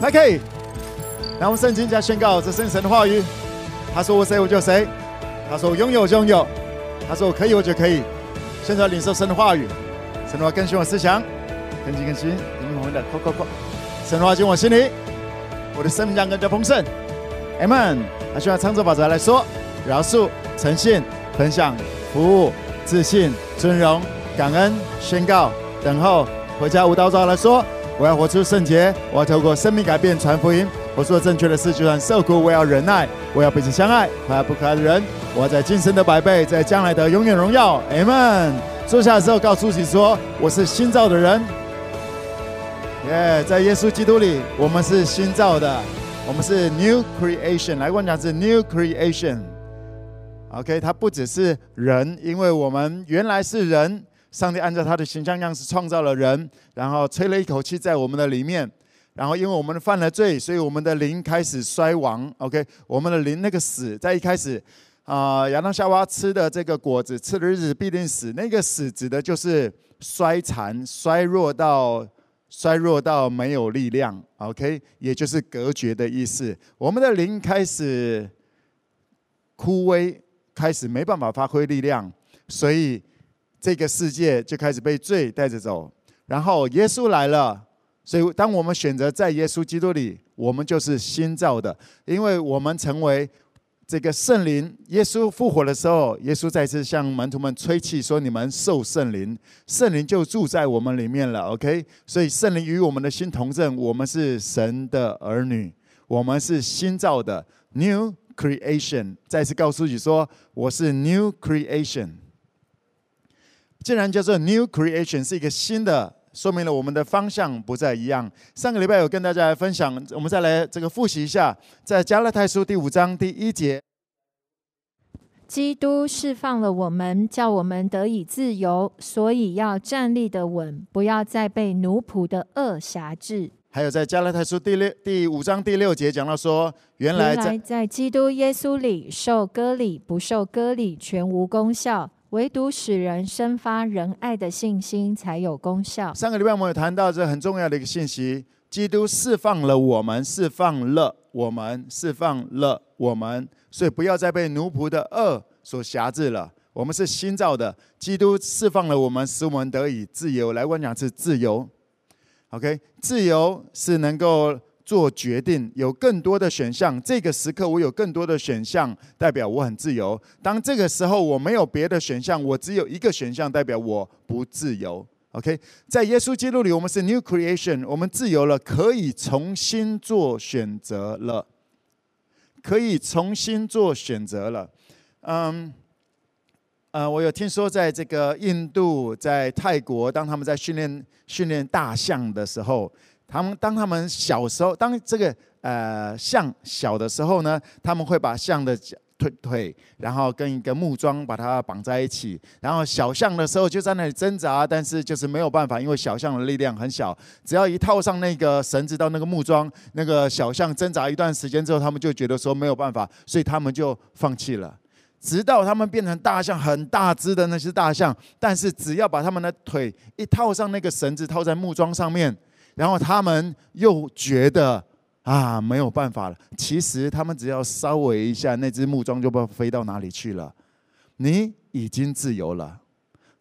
还可以。然后圣经家宣告这圣神的话语。他说我谁我就谁。他说我拥有就拥有。他说我可以我就可以。现在领受神的话语，神的话更新我思想，更新更新，你们的扣扣扣。神的话进我心里，我的生命将更加丰盛。Amen。那需要唱作法则来说：饶恕、诚信、分享、服务、自信、尊荣、感恩、宣告、等候。回家无道照来说：我要活出圣洁，我要透过生命改变传福音。我做正确的事，就算受苦，我要忍耐。我要彼此相爱，可爱不可爱的人。我要在今生的百倍，在将来的永远荣耀。Amen。坐下的时候，告诉自己说：我是新造的人。耶，在耶稣基督里，我们是新造的，我们是 New Creation。来，我讲是 New Creation。OK，它不只是人，因为我们原来是人。上帝按照他的形象样式创造了人，然后吹了一口气在我们的里面，然后因为我们犯了罪，所以我们的灵开始衰亡。OK，我们的灵那个死，在一开始啊，亚当夏娃吃的这个果子，吃的日子必定死。那个死指的就是衰残、衰弱到衰弱到没有力量。OK，也就是隔绝的意思。我们的灵开始枯萎，开始没办法发挥力量，所以。这个世界就开始被罪带着走，然后耶稣来了，所以当我们选择在耶稣基督里，我们就是新造的，因为我们成为这个圣灵。耶稣复活的时候，耶稣再次向门徒们吹气说：“你们受圣灵，圣灵就住在我们里面了。” OK，所以圣灵与我们的心同证，我们是神的儿女，我们是新造的 New Creation。再次告诉自己说：“我是 New Creation。”既然叫做 New Creation 是一个新的，说明了我们的方向不再一样。上个礼拜有跟大家来分享，我们再来这个复习一下，在加勒太书第五章第一节，基督释放了我们，叫我们得以自由，所以要站立的稳，不要再被奴仆的恶辖制。还有在加拉太书第六第五章第六节讲到说，原来在，原来在基督耶稣里受割礼不受割礼全无功效。唯独使人生发仁爱的信心才有功效。上个礼拜我们有谈到这很重要的一个信息：基督释放了我们，释放了我们，释放了我们，所以不要再被奴仆的恶所挟制了。我们是新造的，基督释放了我们，使我们得以自由。来，我讲是自由。OK，自由是能够。做决定有更多的选项，这个时刻我有更多的选项，代表我很自由。当这个时候我没有别的选项，我只有一个选项，代表我不自由。OK，在耶稣基督里，我们是 New Creation，我们自由了，可以重新做选择了，可以重新做选择了。嗯，呃，我有听说，在这个印度、在泰国，当他们在训练训练大象的时候。他们当他们小时候，当这个呃象小的时候呢，他们会把象的腿腿，然后跟一个木桩把它绑在一起，然后小象的时候就在那里挣扎，但是就是没有办法，因为小象的力量很小，只要一套上那个绳子到那个木桩，那个小象挣扎一段时间之后，他们就觉得说没有办法，所以他们就放弃了。直到他们变成大象，很大只的那些大象，但是只要把他们的腿一套上那个绳子，套在木桩上面。然后他们又觉得啊，没有办法了。其实他们只要稍微一下，那只木桩就不知道飞到哪里去了。你已经自由了，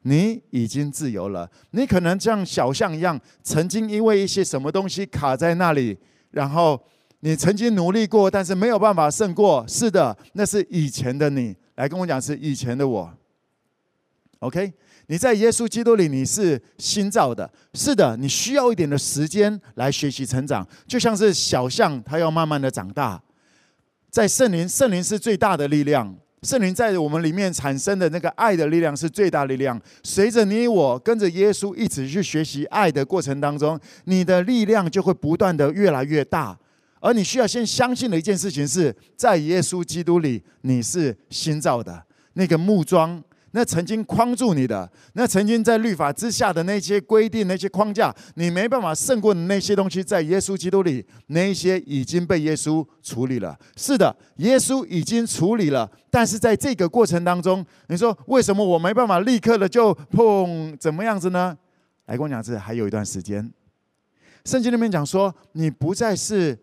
你已经自由了。你可能像小象一样，曾经因为一些什么东西卡在那里，然后你曾经努力过，但是没有办法胜过。是的，那是以前的你。来跟我讲，是以前的我。OK。你在耶稣基督里，你是新造的。是的，你需要一点的时间来学习成长，就像是小象，它要慢慢的长大。在圣灵，圣灵是最大的力量。圣灵在我们里面产生的那个爱的力量是最大力量。随着你我跟着耶稣一起去学习爱的过程当中，你的力量就会不断的越来越大。而你需要先相信的一件事情是，在耶稣基督里，你是新造的。那个木桩。那曾经框住你的，那曾经在律法之下的那些规定、那些框架，你没办法胜过的那些东西，在耶稣基督里，那些已经被耶稣处理了。是的，耶稣已经处理了。但是在这个过程当中，你说为什么我没办法立刻的就碰怎么样子呢？来跟我讲，这还有一段时间。圣经里面讲说，你不再是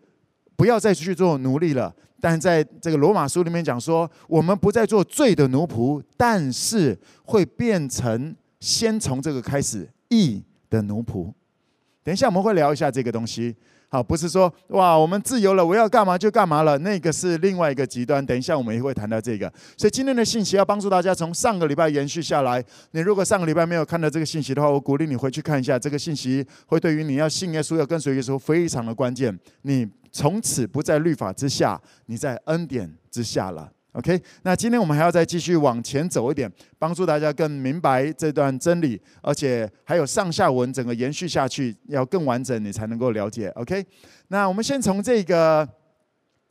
不要再去做奴隶了。但在这个罗马书里面讲说，我们不再做罪的奴仆，但是会变成先从这个开始义的奴仆。等一下我们会聊一下这个东西。好，不是说哇，我们自由了，我要干嘛就干嘛了，那个是另外一个极端。等一下我们也会谈到这个。所以今天的信息要帮助大家从上个礼拜延续下来。你如果上个礼拜没有看到这个信息的话，我鼓励你回去看一下这个信息，会对于你要信耶稣、要跟随耶稣非常的关键。你从此不在律法之下，你在恩典之下了。OK，那今天我们还要再继续往前走一点，帮助大家更明白这段真理，而且还有上下文整个延续下去，要更完整，你才能够了解。OK，那我们先从这个，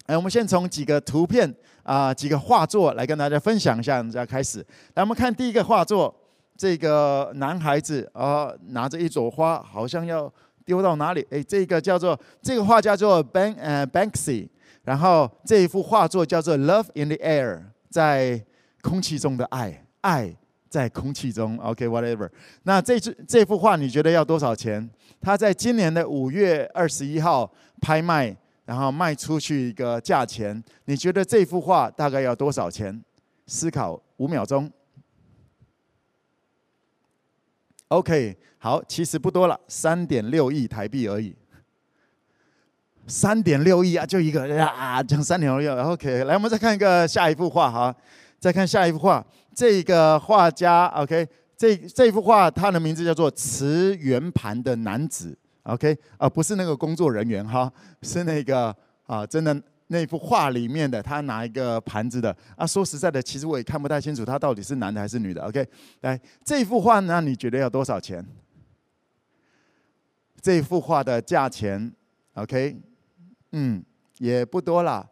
哎，我们先从几个图片啊，几个画作来跟大家分享一下，我们再开始。来，我们看第一个画作，这个男孩子啊，拿着一朵花，好像要丢到哪里？哎，这个叫做这个画叫做 Bank 呃 Banksy。然后这一幅画作叫做《Love in the Air》，在空气中的爱，爱在空气中。OK，whatever。那这这这幅画你觉得要多少钱？它在今年的五月二十一号拍卖，然后卖出去一个价钱。你觉得这幅画大概要多少钱？思考五秒钟。OK，好，其实不多了，三点六亿台币而已。三点六亿啊，就一个啊，讲三点六亿。OK，来，我们再看一个下一幅画哈，再看下一幅画。这个画家，OK，这这幅画它的名字叫做《持圆盘的男子》，OK，啊，不是那个工作人员哈，是那个啊，真的那幅画里面的他拿一个盘子的啊。说实在的，其实我也看不太清楚他到底是男的还是女的。OK，来，这幅画呢，你觉得要多少钱？这幅画的价钱，OK。嗯，也不多啦，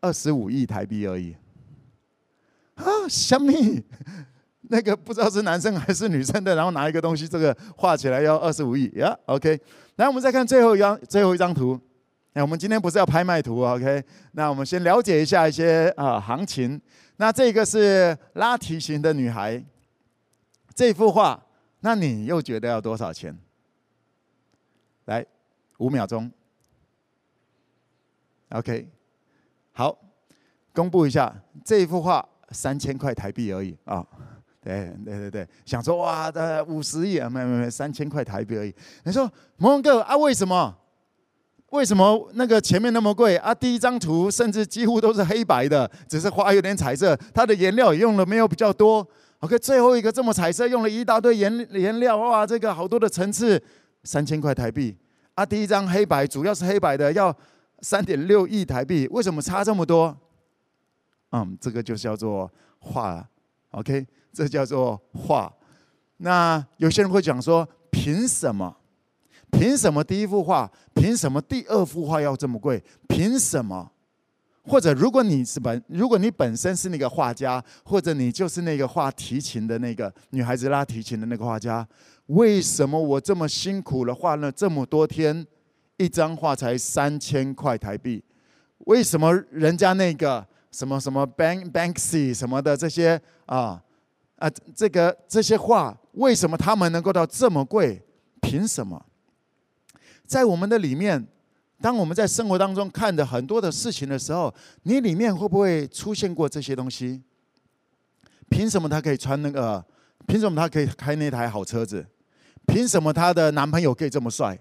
二十五亿台币而已。啊，小米，那个不知道是男生还是女生的，然后拿一个东西，这个画起来要二十五亿呀。OK，来，我们再看最后一张，最后一张图。哎，我们今天不是要拍卖图，OK？那我们先了解一下一些啊行情。那这个是拉提琴的女孩，这幅画，那你又觉得要多少钱？来，五秒钟。OK，好，公布一下这一幅画三千块台币而已啊、对对对对，想说哇，的五十亿啊，没没没，三千块台币而已。你说蒙哥啊，为什么？为什么那个前面那么贵啊？第一张图甚至几乎都是黑白的，只是花有点彩色，它的颜料也用了没有比较多。OK，最后一个这么彩色，用了一大堆颜颜料，哇，这个好多的层次，三千块台币啊！第一张黑白，主要是黑白的要。三点六亿台币，为什么差这么多？嗯，这个就叫做画，OK，这叫做画。那有些人会讲说，凭什么？凭什么第一幅画？凭什么第二幅画要这么贵？凭什么？或者如果你是本，如果你本身是那个画家，或者你就是那个画提琴的那个女孩子拉提琴的那个画家，为什么我这么辛苦了，画了这么多天？一张画才三千块台币，为什么人家那个什么什么 Bank Banksy 什么的这些啊啊这个这些画，为什么他们能够到这么贵？凭什么？在我们的里面，当我们在生活当中看的很多的事情的时候，你里面会不会出现过这些东西？凭什么他可以穿那个？凭什么他可以开那台好车子？凭什么他的男朋友可以这么帅？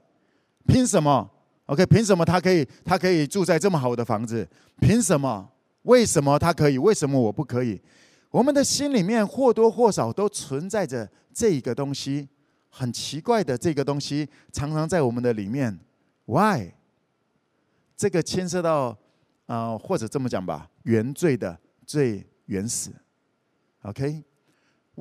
凭什么？OK？凭什么他可以？他可以住在这么好的房子？凭什么？为什么他可以？为什么我不可以？我们的心里面或多或少都存在着这个东西，很奇怪的这个东西，常常在我们的里面。Why？这个牵涉到啊、或者这么讲吧，原罪的最原始。OK？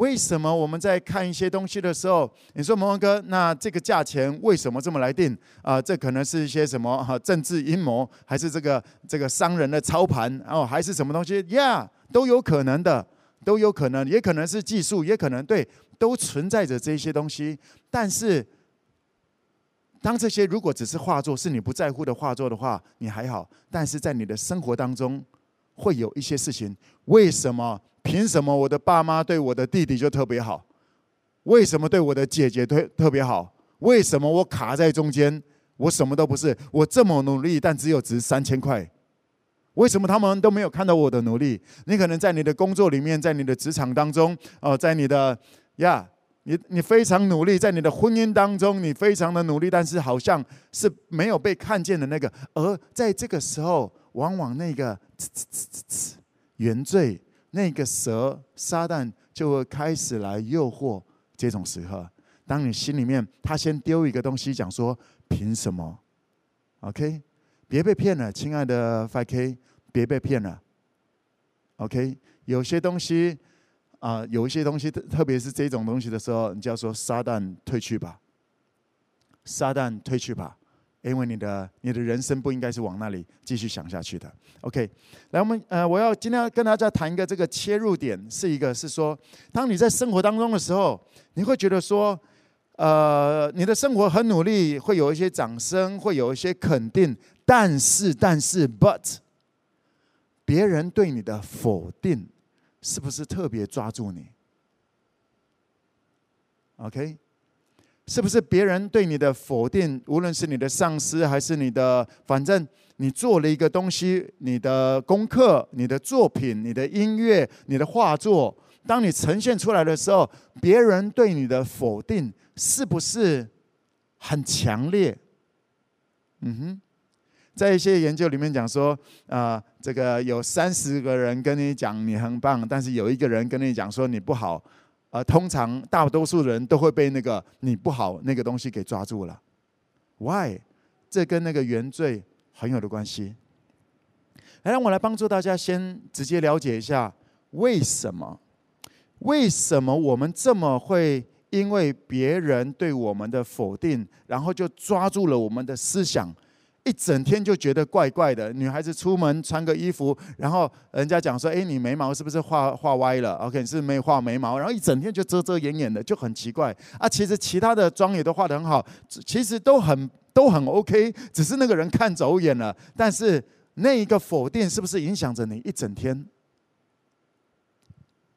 为什么我们在看一些东西的时候，你说蒙文哥，那这个价钱为什么这么来定？啊、这可能是一些什么哈政治阴谋，还是这个这个商人的操盘哦，还是什么东西呀都有可能的，都有可能，也可能是技术，也可能对，都存在着这些东西。但是，当这些如果只是画作，是你不在乎的画作的话，你还好。但是在你的生活当中，会有一些事情，为什么？凭什么我的爸妈对我的弟弟就特别好？为什么对我的姐姐特特别好？为什么我卡在中间？我什么都不是，我这么努力，但只有值三千块。为什么他们都没有看到我的努力？你可能在你的工作里面，在你的职场当中，哦，在你的呀，你你非常努力，在你的婚姻当中，你非常的努力，但是好像是没有被看见的那个。而在这个时候，往往那个原罪，那个蛇撒旦就会开始来诱惑。这种时候，当你心里面他先丢一个东西，讲说凭什么？OK，别被骗了，亲爱的 5K，别被骗了。OK，有些东西啊、有一些东西，特别是这种东西的时候，你就要说撒旦退去吧，撒旦退去吧。因为你的你的人生不应该是往那里继续想下去的。OK，来，我们呃，我要今天要跟大家谈一个这个切入点，是一个是说，当你在生活当中的时候，你会觉得说，呃，你的生活很努力，会有一些掌声，会有一些肯定，但是但是，but，别人对你的否定，是不是特别抓住你？OK。是不是别人对你的否定，无论是你的上司还是你的，反正你做了一个东西，你的功课、你的作品、你的音乐、你的画作，当你呈现出来的时候，别人对你的否定是不是很强烈？嗯哼，在一些研究里面讲说，啊、这个有三十个人跟你讲你很棒，但是有一个人跟你讲说你不好。而通常大多数人都会被那个你不好那个东西给抓住了，Why？这跟那个原罪很有的关系。来，让我来帮助大家先直接了解一下为什么？为什么我们这么会因为别人对我们的否定，然后就抓住了我们的思想？一整天就觉得怪怪的。女孩子出门穿个衣服，然后人家讲说：“哎，你眉毛是不是画画歪了？”OK，是没画眉毛，然后一整天就遮遮掩掩的，就很奇怪啊。其实其他的妆也都画得很好，其实都很都很 OK，只是那个人看走眼了。但是那一个否定是不是影响着你一整天？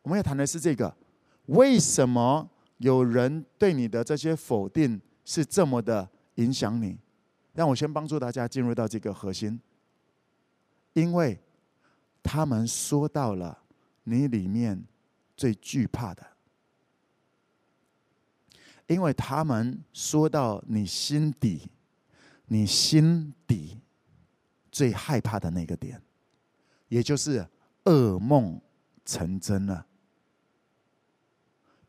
我们要谈的是这个：为什么有人对你的这些否定是这么的影响你？让我先帮助大家进入到这个核心，因为他们说到了你里面最惧怕的，因为他们说到你心底，你心底最害怕的那个点，也就是噩梦成真了。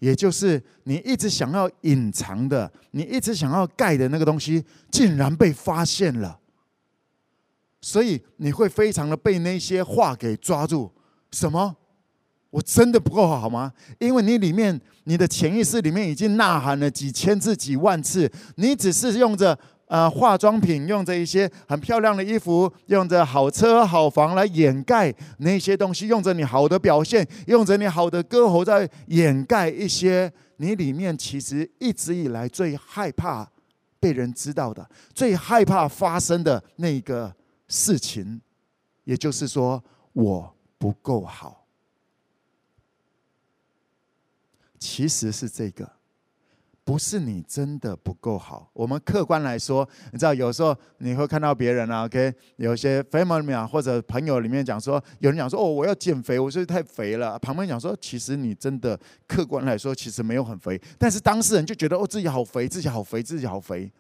也就是你一直想要隐藏的，你一直想要盖的那个东西，竟然被发现了，所以你会非常的被那些话给抓住。什么？我真的不够好吗？因为你里面，你的潜意识里面已经呐喊了几千次、几万次，你只是用着。呃，化妆品用着一些很漂亮的衣服，用着好车好房来掩盖那些东西，用着你好的表现，用着你好的歌喉在掩盖一些你里面其实一直以来最害怕被人知道的、最害怕发生的那个事情，也就是说，我不够好，其实是这个。不是你真的不够好，我们客观来说，你知道有时候你会看到别人啊，OK，有些 family 啊或者朋友里面讲说，有人讲说哦，我要减肥，我是太肥了。旁边讲说，其实你真的客观来说，其实没有很肥，但是当事人就觉得哦，自己好肥，自己好肥，自己好肥。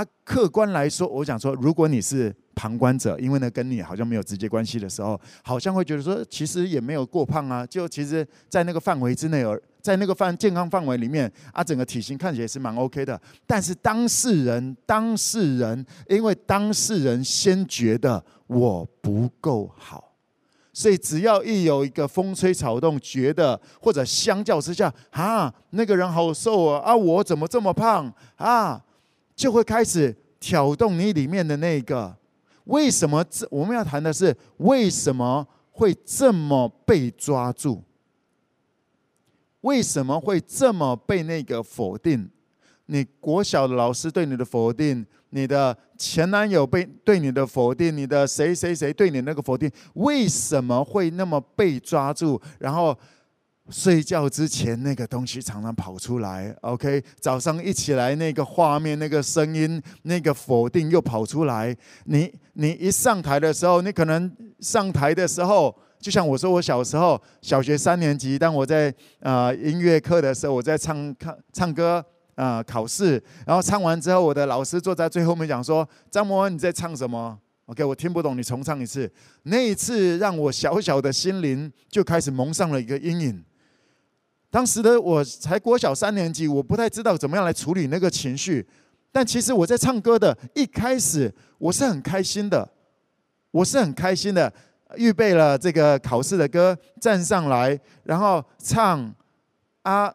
啊，客观来说，我想说，如果你是旁观者，因为呢跟你好像没有直接关系的时候，好像会觉得说，其实也没有过胖啊，就其实在那个范围之内而。在那个范健康范围里面啊，整个体型看起来是蛮 OK 的。但是当事人，当事人，因为当事人先觉得我不够好，所以只要一有一个风吹草动，觉得或者相较之下，啊，那个人好瘦啊，啊，我怎么这么胖啊，就会开始挑动你里面的那个。为什么这我们要谈的是为什么会这么被抓住？为什么会这么被那个否定？你国小的老师对你的否定，你的前男友被对你的否定，你的谁谁谁对你那个否定，为什么会那么被抓住？然后睡觉之前那个东西常常跑出来，OK，早上一起来那个画面、那个声音、那个否定又跑出来。你你一上台的时候，你可能上台的时候，就像我说，我小时候小学三年级，当我在呃音乐课的时候，我在唱唱唱歌啊、呃，考试，然后唱完之后，我的老师坐在最后面讲说：“张博文，你在唱什么？”OK，我听不懂，你重唱一次。那一次让我小小的心灵就开始蒙上了一个阴影。当时的我才国小三年级，我不太知道怎么样来处理那个情绪。但其实我在唱歌的一开始，我是很开心的，我是很开心的，预备了这个考试的歌，站上来，然后唱啊，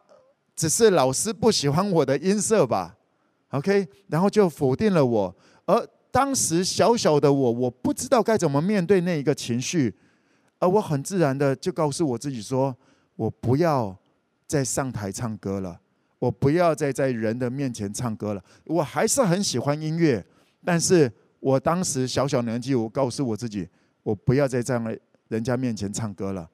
只是老师不喜欢我的音色吧，OK，然后就否定了我。而当时小小的我，我不知道该怎么面对那一个情绪，而我很自然的就告诉我自己说，我不要。再上台唱歌了，我不要再在人的面前唱歌了。我还是很喜欢音乐，但是我当时小小年纪，我告诉我自己，我不要再在人家面前唱歌了。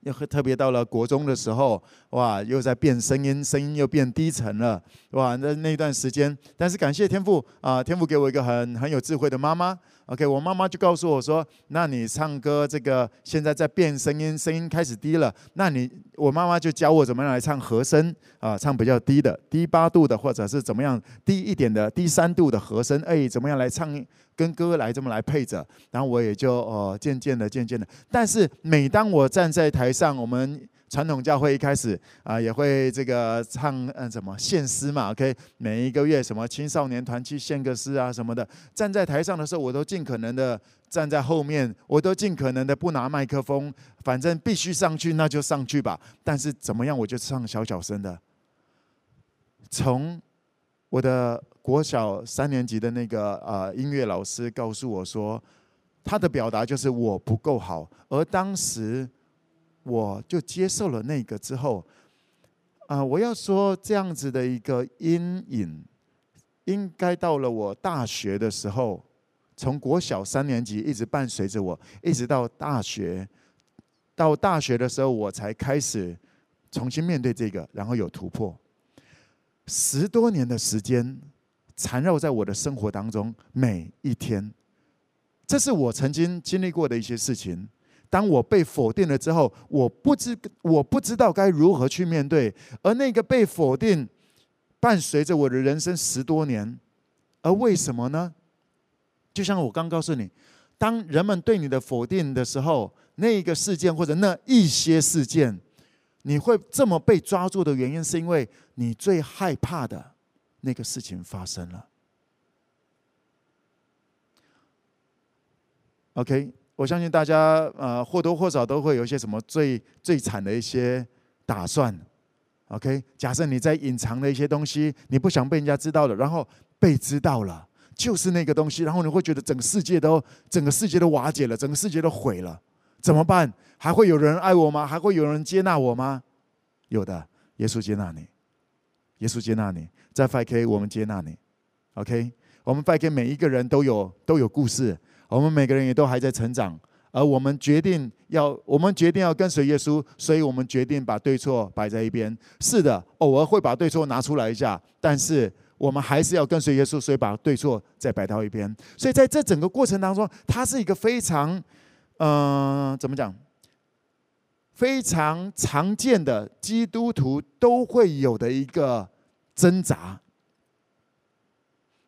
又特别到了国中的时候，哇，又在变声音，声音又变低沉了，哇，那那段时间，但是感谢天父啊，天父给我一个很很有智慧的妈妈。OK，我妈妈就告诉我说：“那你唱歌这个现在在变声音，声音开始低了，那你我妈妈就教我怎么样来唱和声啊，唱比较低的，低八度的，或者是怎么样低一点的，低三度的和声，哎，怎么样来唱？”跟歌来这么来配着，然后我也就哦渐渐的渐渐的，但是每当我站在台上，我们传统教会一开始啊也会这个唱嗯什么献诗嘛，OK，每一个月什么青少年团去献个诗啊什么的，站在台上的时候，我都尽可能的站在后面，我都尽可能的不拿麦克风，反正必须上去那就上去吧，但是怎么样我就唱小小声的，从我的。国小三年级的那个呃音乐老师告诉我说，他的表达就是我不够好，而当时我就接受了那个之后，啊，我要说这样子的一个阴影，应该到了我大学的时候，从国小三年级一直伴随着我，一直到大学，到大学的时候我才开始重新面对这个，然后有突破，十多年的时间。缠绕在我的生活当中每一天，这是我曾经经历过的一些事情。当我被否定了之后，我不知我不知道该如何去面对，而那个被否定伴随着我的人生十多年。而为什么呢？就像我刚告诉你，当人们对你的否定的时候，那一个事件或者那一些事件，你会这么被抓住的原因，是因为你最害怕的。那个事情发生了，OK，我相信大家呃或多或少都会有一些什么最最惨的一些打算，OK，假设你在隐藏的一些东西，你不想被人家知道了，然后被知道了，就是那个东西，然后你会觉得整个世界都整个世界都瓦解了，整个世界都毁了，怎么办？还会有人爱我吗？还会有人接纳我吗？有的，耶稣接纳你，耶稣接纳你。在 5K，我们接纳你，OK。我们 5K 每一个人都有都有故事，我们每个人也都还在成长，而我们决定要，我们决定要跟随耶稣，所以我们决定把对错摆在一边。是的，偶尔会把对错拿出来一下，但是我们还是要跟随耶稣，所以把对错再摆到一边。所以在这整个过程当中，它是一个非常，嗯、怎么讲？非常常见的基督徒都会有的一个。挣扎，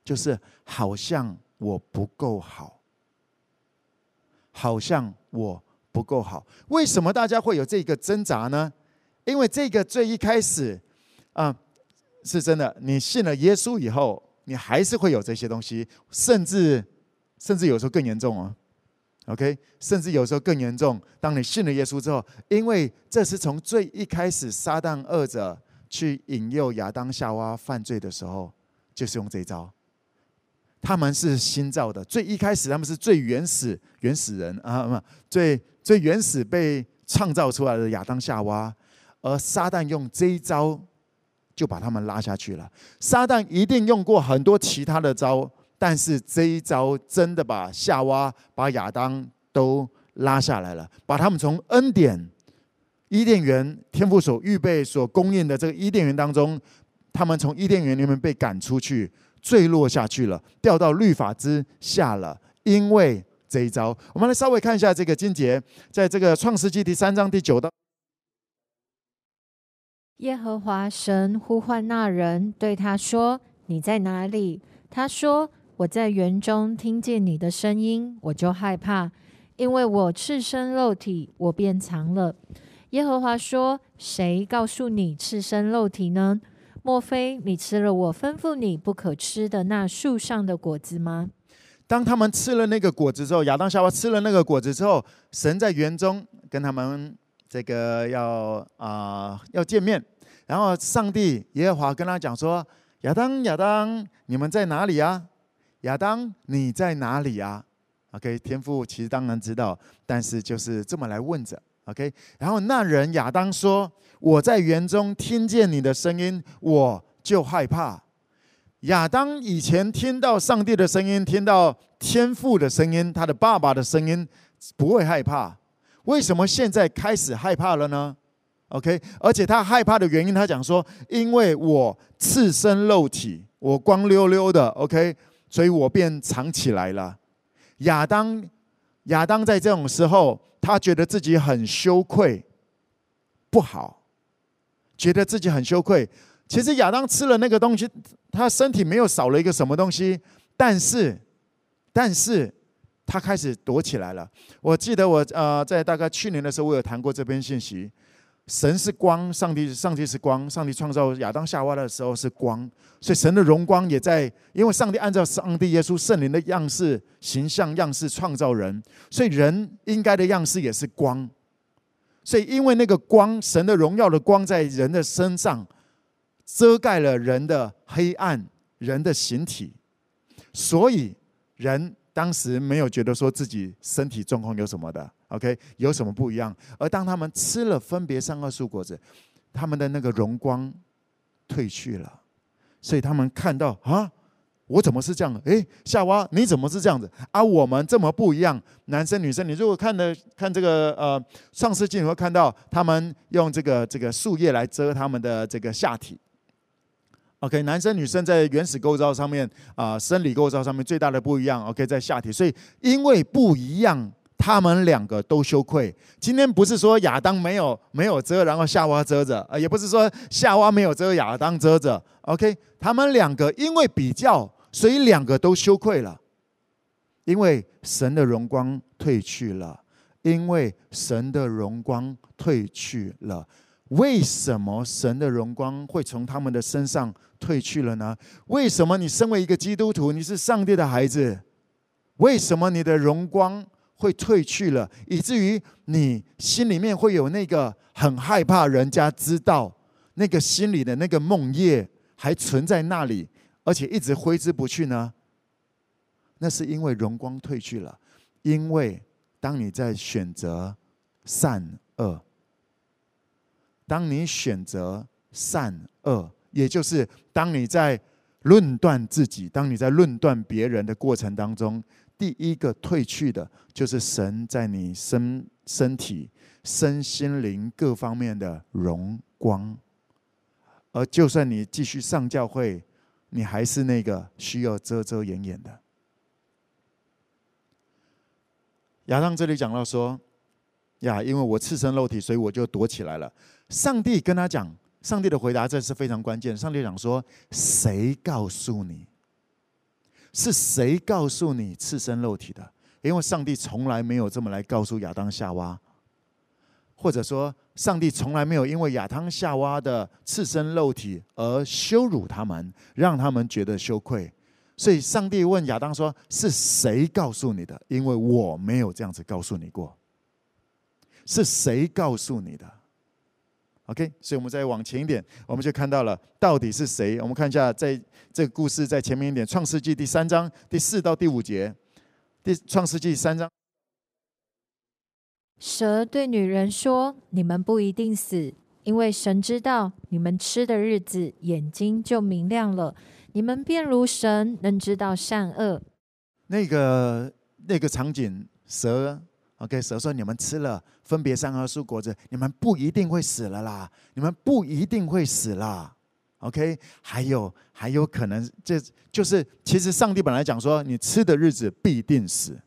就是好像我不够好，好像我不够好。为什么大家会有这个挣扎呢？因为这个最一开始啊，是真的。你信了耶稣以后，你还是会有这些东西，甚至甚至有时候更严重哦。OK，甚至有时候更严重。当你信了耶稣之后，因为这是从最一开始撒旦恶者。去引诱亚当夏娃犯罪的时候，就是用这一招。他们是新造的，最一开始他们是最原始原始人啊，不，最最原始被创造出来的亚当夏娃，而撒旦用这一招就把他们拉下去了。撒旦一定用过很多其他的招，但是这一招真的把夏娃、把亚当都拉下来了，把他们从恩典。伊甸园天父所预备、所供应的这个伊甸园当中，他们从伊甸园里面被赶出去，坠落下去了，掉到律法之下了。因为这一招，我们来稍微看一下这个经节，在这个创世纪第三章第九到。耶和华神呼唤那人，对他说：“你在哪里？”他说：“我在园中听见你的声音，我就害怕，因为我赤身露体，我便藏了。”耶和华说：“谁告诉你赤身露体呢？莫非你吃了我吩咐你不可吃的那树上的果子吗？”当他们吃了那个果子之后，亚当夏娃吃了那个果子之后，神在园中跟他们这个要啊、要见面。然后上帝耶和华跟他讲说：“亚当，亚当，你们在哪里呀？亚当，你在哪里呀？”OK，天父其实当然知道，但是就是这么来问着。OK，然后那人亚当说：“我在园中听见你的声音，我就害怕。”亚当以前听到上帝的声音，听到天父的声音，他的爸爸的声音，不会害怕。为什么现在开始害怕了呢？OK，而且他害怕的原因，他讲说：“因为我赤身露体，我光溜溜的，OK，所以我便藏起来了。”亚当，亚当在这种时候，他觉得自己很羞愧，不好，觉得自己很羞愧。其实亚当吃了那个东西，他身体没有少了一个什么东西，但是，但是他开始躲起来了。我记得我呃，在大概去年的时候，我有谈过这篇信息。神是光，上帝上帝是光，上帝创造亚当夏娃的时候是光，所以神的荣光也在，因为上帝按照上帝耶稣圣灵的样式、形象样式创造人，所以人应该的样式也是光，所以因为那个光，神的荣耀的光在人的身上遮盖了人的黑暗、人的形体，所以人当时没有觉得说自己身体状况有什么的。OK，有什么不一样？而当他们吃了分别善恶树果子，他们的那个荣光褪去了，所以他们看到啊，我怎么是这样的？诶，夏娃你怎么是这样子？啊，我们这么不一样，男生女生。你如果看的看这个呃创世记，你会看到他们用这个这个树叶来遮他们的这个下体。OK，男生女生在原始构造上面啊、生理构造上面最大的不一样。OK，在下体，所以因为不一样。他们两个都羞愧。今天不是说亚当没有没有遮，然后夏娃遮着，呃，也不是说夏娃没有遮，亚当遮着。OK，他们两个因为比较，所以两个都羞愧了。因为神的荣光褪去了，因为神的荣光褪去了。为什么神的荣光会从他们的身上褪去了呢？为什么你身为一个基督徒，你是上帝的孩子，为什么你的荣光？会褪去了，以至于你心里面会有那个很害怕人家知道，那个心里的那个梦魇还存在那里，而且一直挥之不去呢？那是因为荣光褪去了。因为当你在选择善恶，当你选择善恶，也就是当你在论断自己，当你在论断别人的过程当中。第一个褪去的，就是神在你身身体、身心灵各方面的荣光。而就算你继续上教会，你还是那个需要遮遮掩掩的。亚当这里讲到说：“呀，因为我赤身露体，所以我就躲起来了。”上帝跟他讲，上帝的回答这是非常关键。上帝讲说：“谁告诉你？”是谁告诉你赤身露体的？因为上帝从来没有这么来告诉亚当夏娃，或者说，上帝从来没有因为亚当夏娃的赤身肉体而羞辱他们，让他们觉得羞愧。所以，上帝问亚当说：“是谁告诉你的？因为我没有这样子告诉你过。是谁告诉你的？” OK，所以我们再往前一点，我们就看到了到底是谁。我们看一下，在这个故事在前面一点，《创世纪》第三章第四到第五节。第《创世纪》三章，蛇对女人说：“你们不一定死，因为神知道你们吃的日子，眼睛就明亮了，你们便如神，能知道善恶。”那个那个场景，蛇。OK，蛇说：“你们吃了分别善恶树果子，你们不一定会死了啦，你们不一定会死啦。”OK，还有还有可能，这就是其实上帝本来讲说，你吃的日子必定死。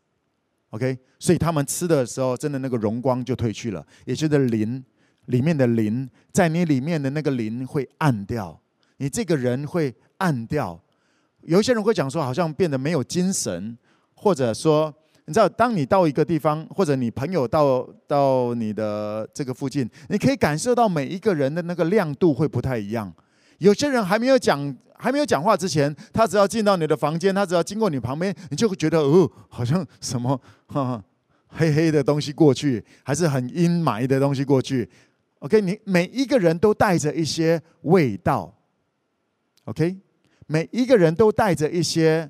OK，所以他们吃的时候，真的那个荣光就褪去了，也就是灵里面的灵，在你里面的那个灵会暗掉，你这个人会暗掉。有一些人会讲说，好像变得没有精神，或者说。你知道，当你到一个地方，或者你朋友到到你的这个附近，你可以感受到每一个人的那个亮度会不太一样。有些人还没有讲还没有讲话之前，他只要进到你的房间，他只要经过你旁边，你就会觉得哦，好像什么哈哈黑黑的东西过去，还是很阴霾的东西过去。OK，你每一个人都带着一些味道。OK，每一个人都带着一些。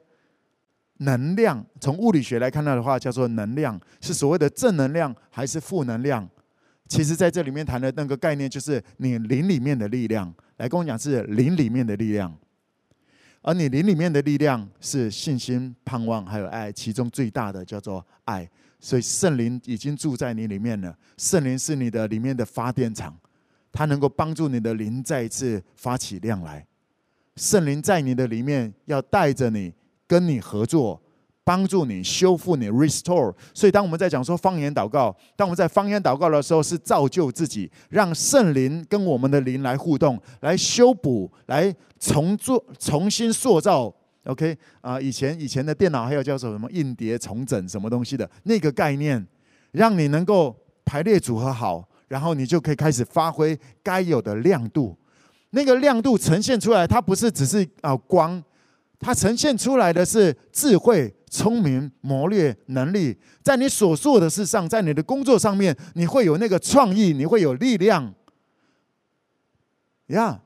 能量从物理学来看到的话，叫做能量，是所谓的正能量还是负能量？其实在这里面谈的那个概念，就是你灵里面的力量。来跟我讲，是灵里面的力量，而你灵里面的力量是信心、盼望还有爱，其中最大的叫做爱。所以圣灵已经住在你里面了，圣灵是你的里面的发电厂，它能够帮助你的灵再一次发起亮来。圣灵在你的里面要带着你。跟你合作，帮助你修复你 restore。所以，当我们在讲说方言祷告，当我们在方言祷告的时候，是造就自己，让圣灵跟我们的灵来互动，来修补，来重做、重新塑造。OK 啊，以前以前的电脑还有叫做什么硬碟重整什么东西的那个概念，让你能够排列组合好，然后你就可以开始发挥该有的亮度。那个亮度呈现出来，它不是只是啊光。它呈现出来的是智慧、聪明、谋略、能力，在你所做的事上，在你的工作上面，你会有那个创意，你会有力量。呀，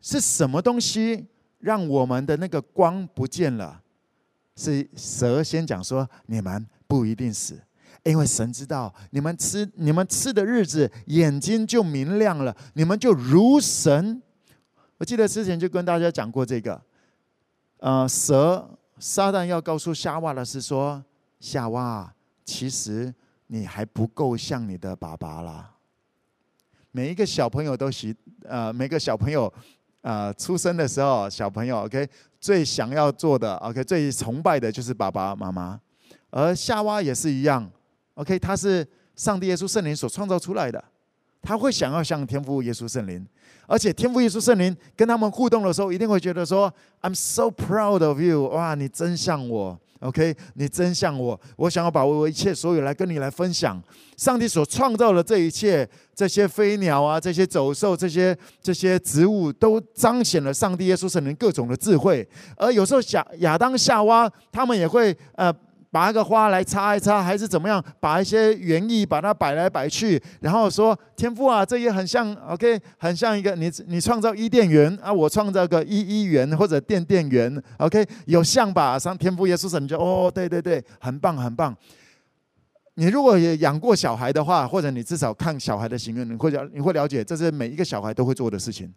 是什么东西让我们的那个光不见了？是蛇先讲说，你们不一定死，因为神知道你们吃你们吃的日子，眼睛就明亮了，你们就如神。我记得之前就跟大家讲过这个。呃，蛇撒旦要告诉夏娃的是说，夏娃，其实你还不够像你的爸爸啦。每一个小朋友都喜，呃，每个小朋友，呃，出生的时候，小朋友，OK，最想要做的，OK，最崇拜的就是爸爸妈妈。而夏娃也是一样，OK，他是上帝耶稣圣灵所创造出来的，他会想要像天父耶稣圣灵。而且天父耶稣圣灵跟他们互动的时候，一定会觉得说：“I'm so proud of you！哇，你真像我，OK？你真像我，我想要把我一切所有来跟你来分享。上帝所创造的这一切，这些飞鸟啊，这些走兽，这些这些植物，都彰显了上帝耶稣圣灵各种的智慧。而有时候亚亚当夏娃他们也会呃。”把那个花来插一插，还是怎么样？把一些园艺把它摆来摆去，然后说：“天父啊，这也很像，OK，很像一个你你创造伊甸园啊，我创造个伊伊园或者电电园，OK，有像吧？上天父耶稣神就哦，对对对，很棒很棒。你如果也养过小孩的话，或者你至少看小孩的行为，你会了你会了解，这是每一个小孩都会做的事情。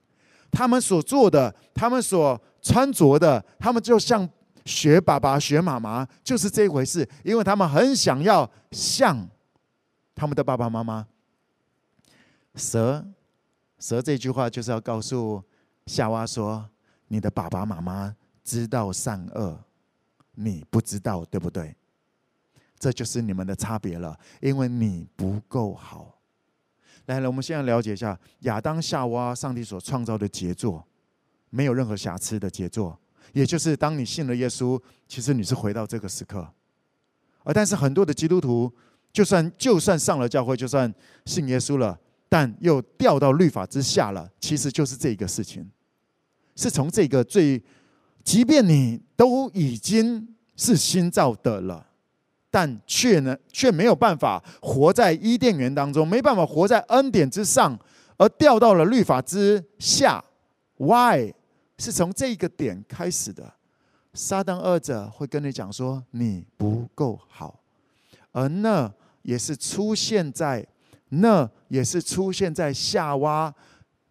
他们所做的，他们所穿着的，他们就像。学爸爸学妈妈就是这一回事，因为他们很想要像他们的爸爸妈妈。蛇，蛇这句话就是要告诉夏娃说：“你的爸爸妈妈知道善恶，你不知道，对不对？这就是你们的差别了，因为你不够好。”来了，我们现在了解一下亚当夏娃，上帝所创造的杰作，没有任何瑕疵的杰作。也就是当你信了耶稣，其实你是回到这个时刻，而但是很多的基督徒，就算就算上了教会，就算信耶稣了，但又掉到律法之下了，其实就是这个事情，是从这个最，即便你都已经是新造的了，但却呢却没有办法活在伊甸园当中，没办法活在恩典之上，而掉到了律法之下，Why？是从这个点开始的，撒旦二者会跟你讲说你不够好，而那也是出现在那也是出现在夏娃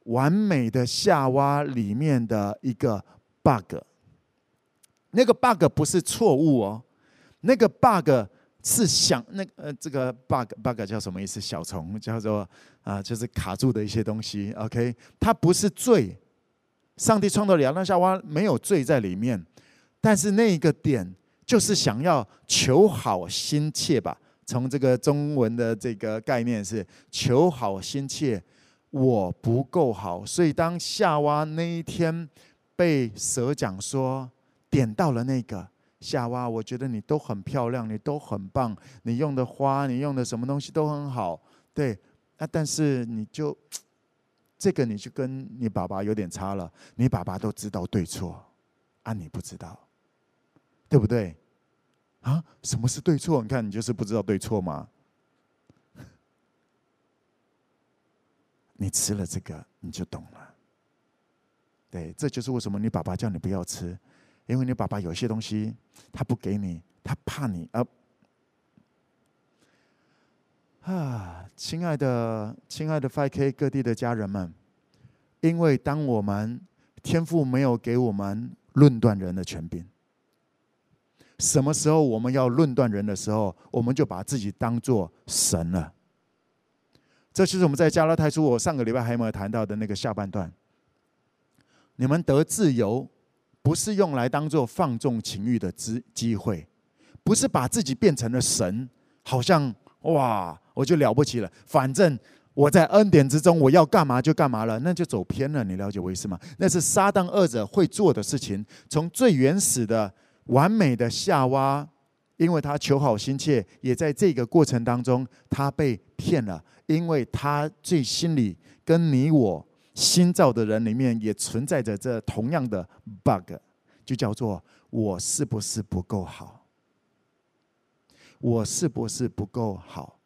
完美的夏娃里面的一个 bug。那个 bug 不是错误哦，那个 bug 是想那呃这个 bug bug 叫什么意思？小虫叫做啊、就是卡住的一些东西。OK，它不是罪。上帝创造了亚当夏娃没有罪在里面，但是那一个点就是想要求好心切吧。从这个中文的这个概念是求好心切，我不够好，所以当夏娃那一天被蛇讲说点到了那个夏娃，我觉得你都很漂亮，你都很棒，你用的花，你用的什么东西都很好，对啊，但是你就这个你就跟你爸爸有点差了，你爸爸都知道对错，啊，你不知道，对不对？啊，什么是对错？你看，你就是不知道对错吗？你吃了这个，你就懂了。对，这就是为什么你爸爸叫你不要吃，因为你爸爸有些东西他不给你，他怕你啊。啊，亲爱的，亲爱的 5K 各地的家人们，因为当我们天父没有给我们论断人的权柄。什么时候我们要论断人的时候，我们就把自己当做神了。这就是我们在加拉太书，我上个礼拜还没有谈到的那个下半段？你们得自由，不是用来当做放纵情欲的机机会，不是把自己变成了神，好像哇，我就了不起了。反正我在恩典之中，我要干嘛就干嘛了，那就走偏了。你了解我意思吗？那是撒旦恶者会做的事情，从最原始的。完美的夏娃，因为他求好心切，也在这个过程当中，他被骗了。因为他最心里跟你我新造的人里面也存在着这同样的 bug，就叫做我是不是不够好？我是不是不够好？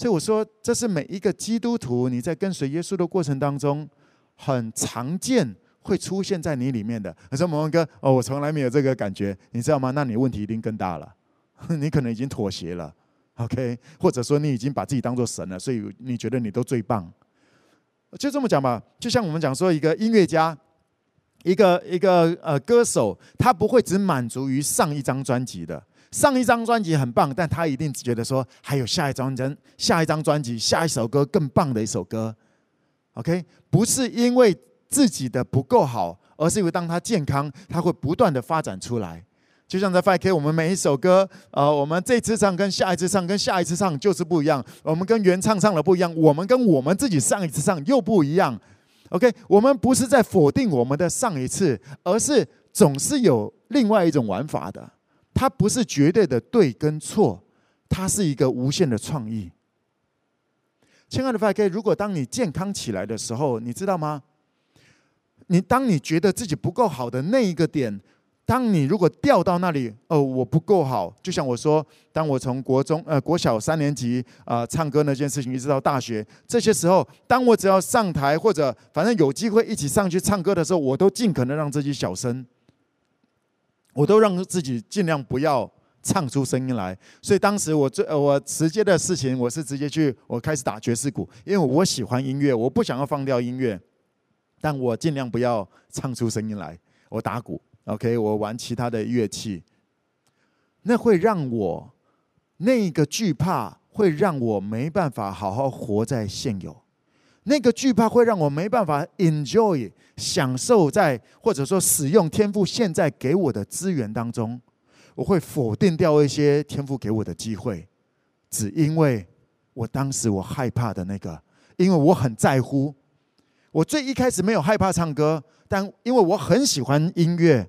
所以我说，这是每一个基督徒你在跟随耶稣的过程当中很常见。会出现在你里面的。你说蒙蒙哥，哦，我从来没有这个感觉，你知道吗？那你问题一定更大了，你可能已经妥协了，OK？或者说你已经把自己当做神了，所以你觉得你都最棒。就这么讲吧，就像我们讲说，一个音乐家，一个一个呃歌手，他不会只满足于上一张专辑的，上一张专辑很棒，但他一定觉得说还有下一张专下一张专辑，下一首歌更棒的一首歌，OK？不是因为。自己的不够好，而是因为当他健康，他会不断的发展出来。就像在 5K，我们每一首歌，呃，我们这次唱跟下一次唱跟下一次唱就是不一样。我们跟原唱唱的不一样，我们跟我们自己上一次唱又不一样。OK，我们不是在否定我们的上一次，而是总是有另外一种玩法的。它不是绝对的对跟错，它是一个无限的创意。亲爱的 FK，如果当你健康起来的时候，你知道吗？你当你觉得自己不够好的那一个点，当你如果掉到那里，哦，我不够好，就像我说，当我从国中呃国小三年级啊、呃、唱歌那件事情，一直到大学这些时候，当我只要上台或者反正有机会一起上去唱歌的时候，我都尽可能让自己小声，我都让自己尽量不要唱出声音来。所以当时我最我直接的事情，我是直接去我开始打爵士鼓，因为我喜欢音乐，我不想要放掉音乐。但我尽量不要唱出声音来。我打鼓，OK，我玩其他的乐器，那会让我那个惧怕会让我没办法好好活在现有，那个惧怕会让我没办法 enjoy 享受在或者说使用天赋现在给我的资源当中，我会否定掉一些天赋给我的机会，只因为我当时我害怕的那个，因为我很在乎。我最一开始没有害怕唱歌，但因为我很喜欢音乐，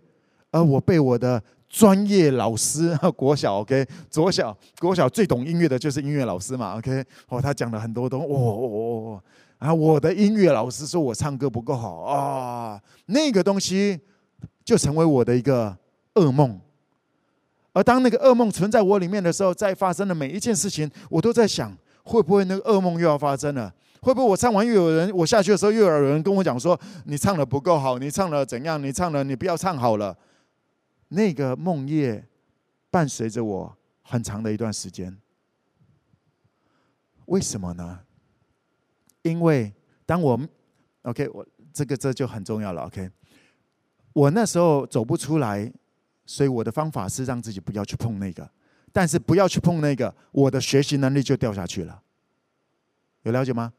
而我被我的专业老师，国小 OK，左小国小最懂音乐的就是音乐老师嘛 OK，哦，他讲了很多东西，哦哦哦哦，啊，我的音乐老师说我唱歌不够好啊，那个东西就成为我的一个噩梦。而当那个噩梦存在我里面的时候，在发生的每一件事情，我都在想，会不会那个噩梦又要发生了？会不会我唱完又有人，我下去的时候又有人跟我讲说，你唱的不够好，你唱的怎样？你唱的你不要唱好了。那个梦夜伴随着我很长的一段时间。为什么呢？因为当我 OK，我这个这就很重要了。OK，我那时候走不出来，所以我的方法是让自己不要去碰那个。但是不要去碰那个，我的学习能力就掉下去了。有了解吗？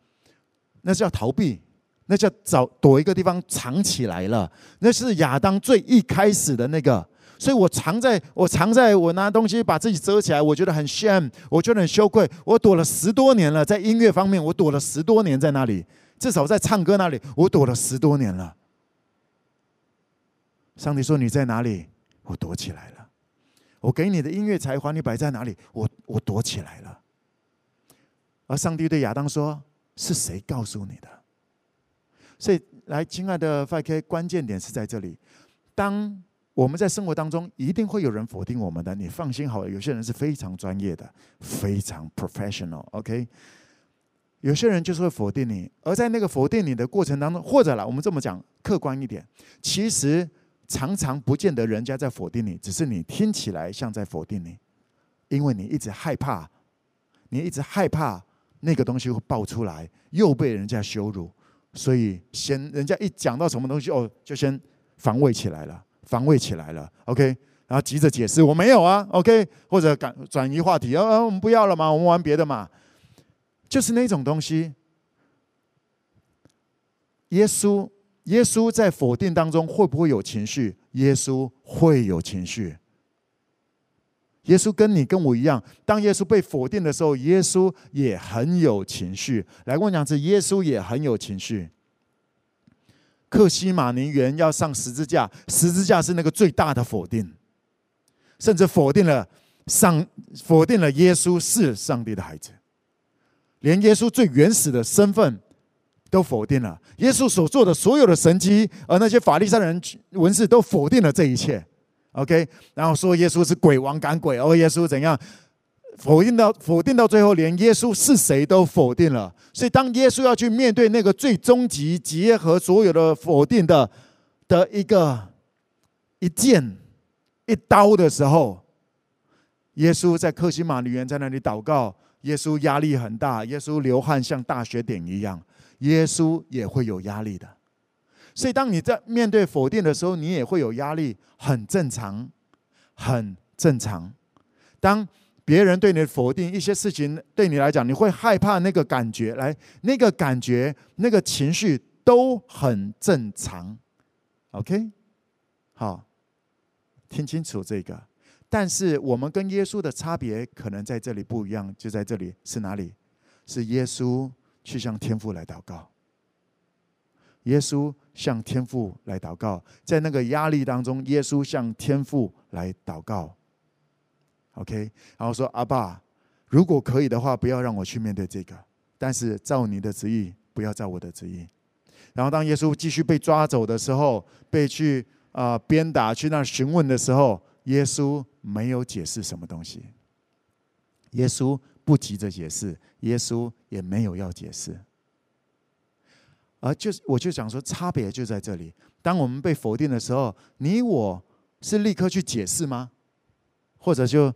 那叫逃避，那叫找躲一个地方藏起来了。那是亚当最一开始的那个。所以我藏在我藏在我拿东西把自己遮起来，我觉得很 shame，我觉得很羞愧。我躲了十多年了，在音乐方面，我躲了十多年在那里，至少在唱歌那里，我躲了十多年了。上帝说你在哪里？我躲起来了。我给你的音乐才华，你摆在哪里？我我躲起来了。而上帝对亚当说：“是谁告诉你的？”所以，来，亲爱的 FK，关键点是在这里。当我们在生活当中一定会有人否定我们的，你放心好了。有些人是非常专业的，非常 professional，OK？有些人就是会否定你，而在那个否定你的过程当中，或者啦，我们这么讲，客观一点，其实常常不见得人家在否定你，只是你听起来像在否定你，因为你一直害怕，你一直害怕那个东西会爆出来，又被人家羞辱，所以先人家一讲到什么东西，哦，就先防卫起来了。防卫起来了，OK，然后急着解释我没有啊，OK，或者转转移话题，啊，我们不要了嘛，我们玩别的嘛，就是那种东西。耶稣，耶稣在否定当中会不会有情绪？耶稣会有情绪。耶稣跟你跟我一样，当耶稣被否定的时候，耶稣也很有情绪。来跟我讲，这耶稣也很有情绪。克西马尼园要上十字架，十字架是那个最大的否定，甚至否定了上，否定了耶稣是上帝的孩子，连耶稣最原始的身份都否定了。耶稣所做的所有的神迹，而那些法利赛人文士都否定了这一切。OK，然后说耶稣是鬼王赶鬼，哦，耶稣怎样？否定到否定到最后，连耶稣是谁都否定了。所以，当耶稣要去面对那个最终极结合所有的否定的的一个一剑一刀的时候，耶稣在克西马尼园在那里祷告。耶稣压力很大，耶稣流汗像大雪点一样。耶稣也会有压力的。所以，当你在面对否定的时候，你也会有压力，很正常，很正常。当别人对你的否定，一些事情对你来讲，你会害怕那个感觉，来，那个感觉、那个情绪都很正常，OK？好，听清楚这个。但是我们跟耶稣的差别可能在这里不一样，就在这里是哪里？是耶稣去向天父来祷告，耶稣向天父来祷告，在那个压力当中，耶稣向天父来祷告。OK，然后说阿爸，如果可以的话，不要让我去面对这个，但是照你的旨意，不要照我的旨意。然后当耶稣继续被抓走的时候，被去啊、鞭打，去那询问的时候，耶稣没有解释什么东西。耶稣不急着解释，耶稣也没有要解释。而就是我就想说，差别就在这里。当我们被否定的时候，你我是立刻去解释吗？或者就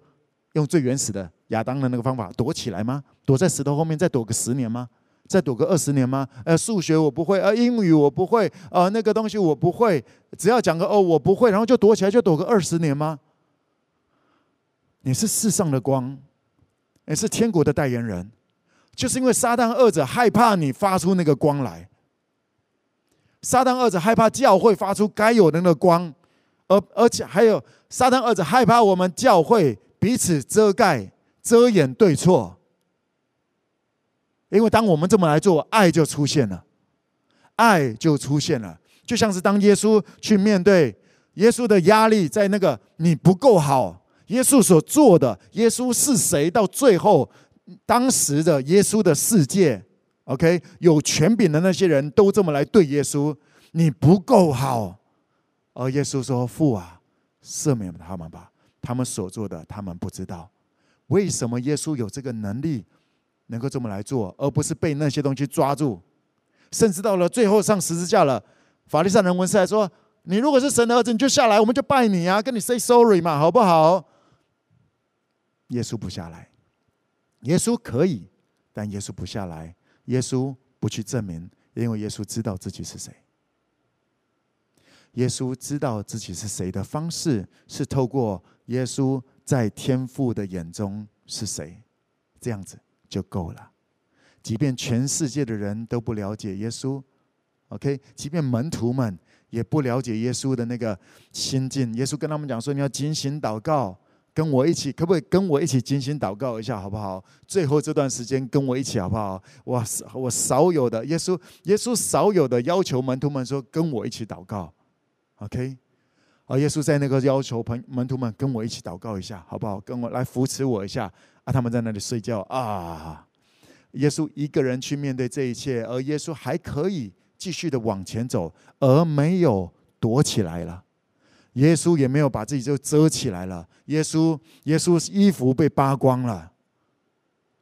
用最原始的亚当的那个方法躲起来吗？躲在石头后面再躲个十年吗？再躲个二十年吗？呃，数学我不会，呃，英语我不会，呃，那个东西我不会，只要讲个哦，我不会，然后就躲起来就躲个二十年吗？你是世上的光，你是天国的代言人，就是因为撒旦二者害怕你发出那个光来，撒旦二者害怕教会发出该有的那光。而而且还有，撒旦儿子害怕我们教会彼此遮盖、遮掩对错，因为当我们这么来做，爱就出现了，爱就出现了，就像是当耶稣去面对耶稣的压力，在那个你不够好，耶稣所做的，耶稣是谁？到最后，当时的耶稣的世界，OK，有权柄的那些人都这么来对耶稣，你不够好。而耶稣说：“父啊，赦免他们吧，他们所做的，他们不知道。为什么耶稣有这个能力，能够这么来做，而不是被那些东西抓住？甚至到了最后上十字架了，法利赛人文士还说：‘你如果是神的儿子，你就下来，我们就拜你啊，跟你 say sorry 嘛，好不好？’耶稣不下来，耶稣可以，但耶稣不下来，耶稣不去证明，因为耶稣知道自己是谁。”耶稣知道自己是谁的方式，是透过耶稣在天父的眼中是谁，这样子就够了。即便全世界的人都不了解耶稣，OK，即便门徒们也不了解耶稣的那个心境，耶稣跟他们讲说：“你要警醒祷告。”跟我一起，可不可以跟我一起精心祷告一下，好不好？最后这段时间跟我一起，好不好？哇，我少有的耶稣，耶稣少有的要求门徒们说，跟我一起祷告，OK？啊，耶稣在那个要求朋门徒们跟我一起祷告一下，好不好？跟我来扶持我一下啊！他们在那里睡觉啊！耶稣一个人去面对这一切，而耶稣还可以继续的往前走，而没有躲起来了。耶稣也没有把自己就遮起来了。耶稣，耶稣衣服被扒光了，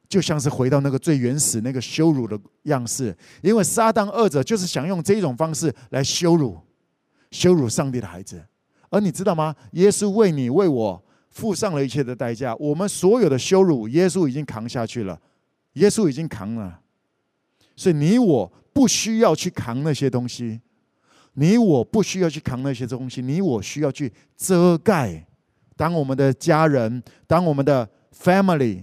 就像是回到那个最原始那个羞辱的样式。因为撒旦二者就是想用这种方式来羞辱、羞辱上帝的孩子。而你知道吗？耶稣为你为我付上了一切的代价。我们所有的羞辱，耶稣已经扛下去了。耶稣已经扛了，所以你我不需要去扛那些东西。你我不需要去扛那些东西，你我需要去遮盖。当我们的家人，当我们的 family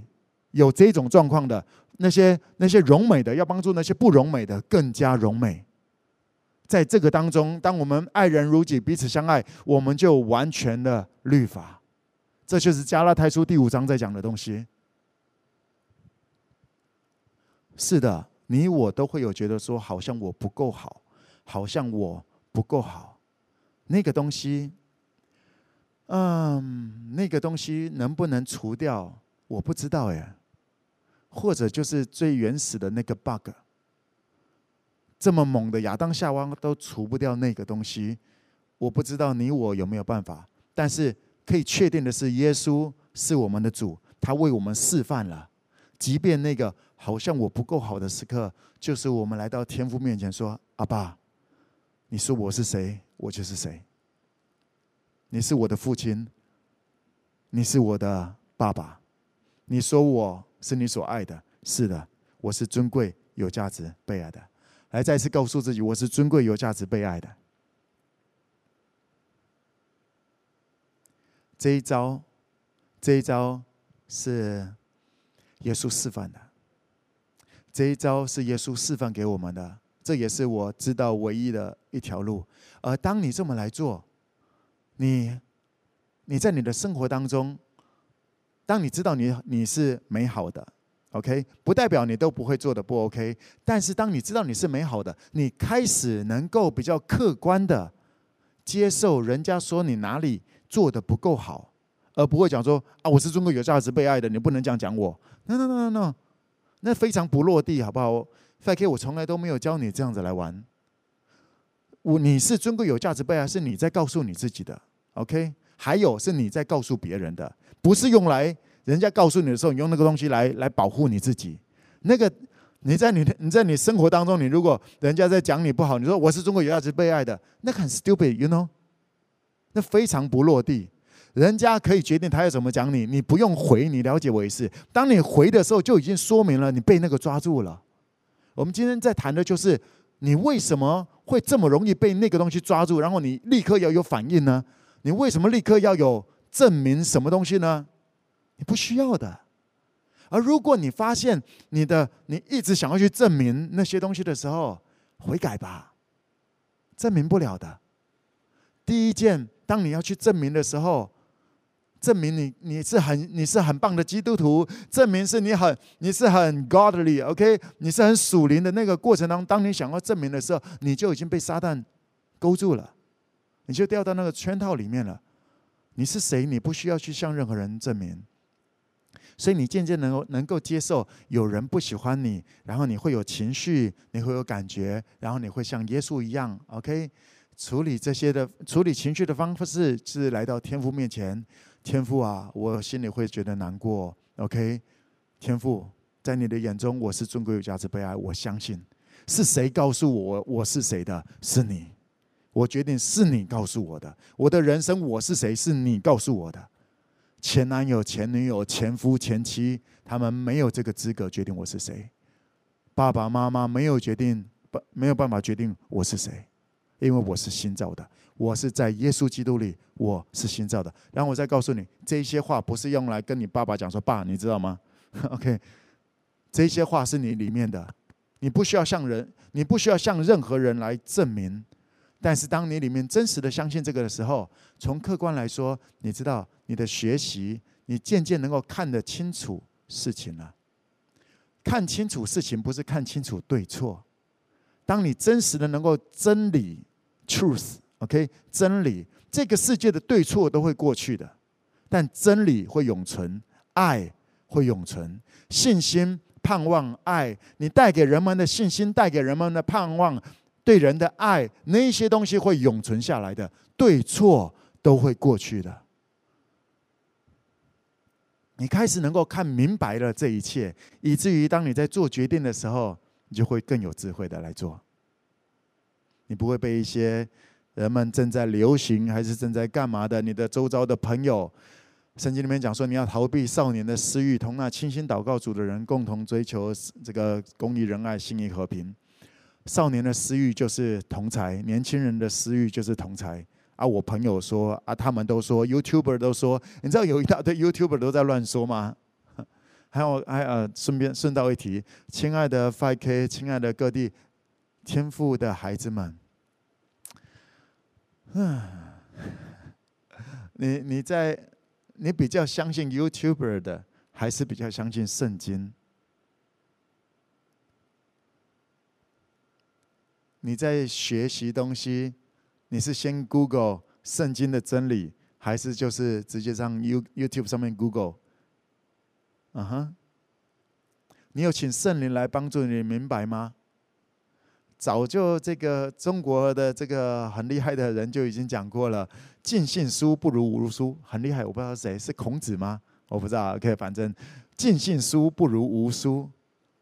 有这种状况的，那些那些荣美的，要帮助那些不荣美的更加荣美。在这个当中，当我们爱人如己，彼此相爱，我们就完全的律法。这就是加拉太书第五章在讲的东西。是的，你我都会有觉得说，好像我不够好，好像我。不够好，那个东西，嗯，那个东西能不能除掉？我不知道耶。或者就是最原始的那个 bug，这么猛的亚当夏娃都除不掉那个东西，我不知道你我有没有办法。但是可以确定的是，耶稣是我们的主，他为我们示范了，即便那个好像我不够好的时刻，就是我们来到天父面前说：“阿爸。”你说我是谁，我就是谁。你是我的父亲，你是我的爸爸。你说我是你所爱的，是的，我是尊贵、有价值、被爱的。来，再次告诉自己，我是尊贵、有价值、被爱的。这一招，这一招是耶稣示范的。这一招是耶稣示范给我们的。这也是我知道唯一的一条路。而当你这么来做，你，你在你的生活当中，当你知道你你是美好的，OK，不代表你都不会做的不 OK。但是当你知道你是美好的，你开始能够比较客观的接受人家说你哪里做的不够好，而不会讲说啊，我是尊贵有价值被爱的，你不能这样讲我。No no no no no，那非常不落地，好不好？F.K. 我从来都没有教你这样子来玩。我你是尊贵有价值被爱，是你在告诉你自己的。OK，还有是你在告诉别人的，不是用来人家告诉你的时候，你用那个东西来来保护你自己。那个你在你你在你生活当中，你如果人家在讲你不好，你说我是中国有价值被爱的，那很 stupid，you know？那非常不落地。人家可以决定他要怎么讲你，你不用回，你了解我意思。当你回的时候，就已经说明了你被那个抓住了。我们今天在谈的就是，你为什么会这么容易被那个东西抓住，然后你立刻要有反应呢？你为什么立刻要有证明什么东西呢？你不需要的。而如果你发现你的你一直想要去证明那些东西的时候，悔改吧，证明不了的。第一件，当你要去证明的时候。证明你你是很你是很棒的基督徒，证明是你很你是很 godly，OK，你是很属灵的那个过程当中，当你想要证明的时候，你就已经被撒旦勾住了，你就掉到那个圈套里面了。你是谁？你不需要去向任何人证明，所以你渐渐能够能够接受有人不喜欢你，然后你会有情绪，你会有感觉，然后你会像耶稣一样，OK，处理这些的处理情绪的方式是来到天父面前。天父啊，我心里会觉得难过。OK，天父，在你的眼中我是尊贵有价值被爱。我相信是谁告诉我我是谁的？是你。我决定是你告诉我的。我的人生我是谁？是你告诉我的。前男友、前女友、前夫、前妻，他们没有这个资格决定我是谁。爸爸妈妈没有决定，不没有办法决定我是谁。因为我是新造的，我是在耶稣基督里，我是新造的。然后我再告诉你，这些话不是用来跟你爸爸讲说，爸，你知道吗？OK，这些话是你里面的，你不需要向人，你不需要向任何人来证明。但是当你里面真实的相信这个的时候，从客观来说，你知道你的学习，你渐渐能够看得清楚事情了。看清楚事情不是看清楚对错。当你真实的能够真理 （truth），OK，真理，这个世界的对错都会过去的，但真理会永存，爱会永存，信心、盼望、爱，你带给人们的信心，带给人们的盼望，对人的爱，那些东西会永存下来的，对错都会过去的。你开始能够看明白了这一切，以至于当你在做决定的时候，你就会更有智慧的来做。你不会被一些人们正在流行还是正在干嘛的，你的周遭的朋友，圣经里面讲说，你要逃避少年的私欲，同那清心祷告主的人共同追求这个公义、仁爱、信义、和平。少年的私欲就是同财，年轻人的私欲就是同财。啊，我朋友说啊，他们都说，YouTuber 都说，你知道有一大堆 YouTuber 都在乱说吗？还有，还呃，顺便顺道一提，亲爱的 5K，亲爱的各地天赋的孩子们，嗯，你你在你比较相信 YouTuber 的，还是比较相信圣经？你在学习东西？你是先 Google 圣经的真理，还是就是直接上 You YouTube 上面 Google？嗯哼，你有请圣灵来帮助你明白吗？早就这个中国的这个很厉害的人就已经讲过了，尽信书不如无书，很厉害。我不知道谁是孔子吗？我不知道。OK，反正尽信书不如无书。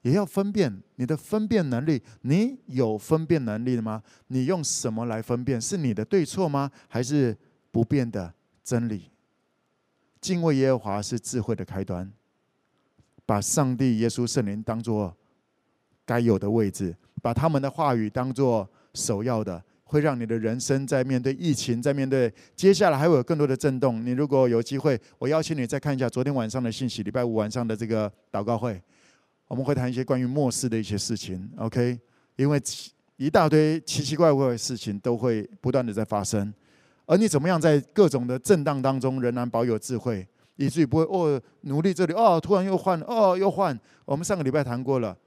也要分辨你的分辨能力，你有分辨能力的吗？你用什么来分辨？是你的对错吗？还是不变的真理？敬畏耶和华是智慧的开端。把上帝、耶稣、圣灵当作该有的位置，把他们的话语当作首要的，会让你的人生在面对疫情，在面对接下来还会有更多的震动。你如果有机会，我邀请你再看一下昨天晚上的信息，礼拜五晚上的这个祷告会。我们会谈一些关于末世的一些事情，OK？因为一大堆奇奇怪怪的事情都会不断的在发生，而你怎么样在各种的震荡当中仍然保有智慧，以至于不会哦努力这里哦突然又换哦又换。我们上个礼拜谈过了，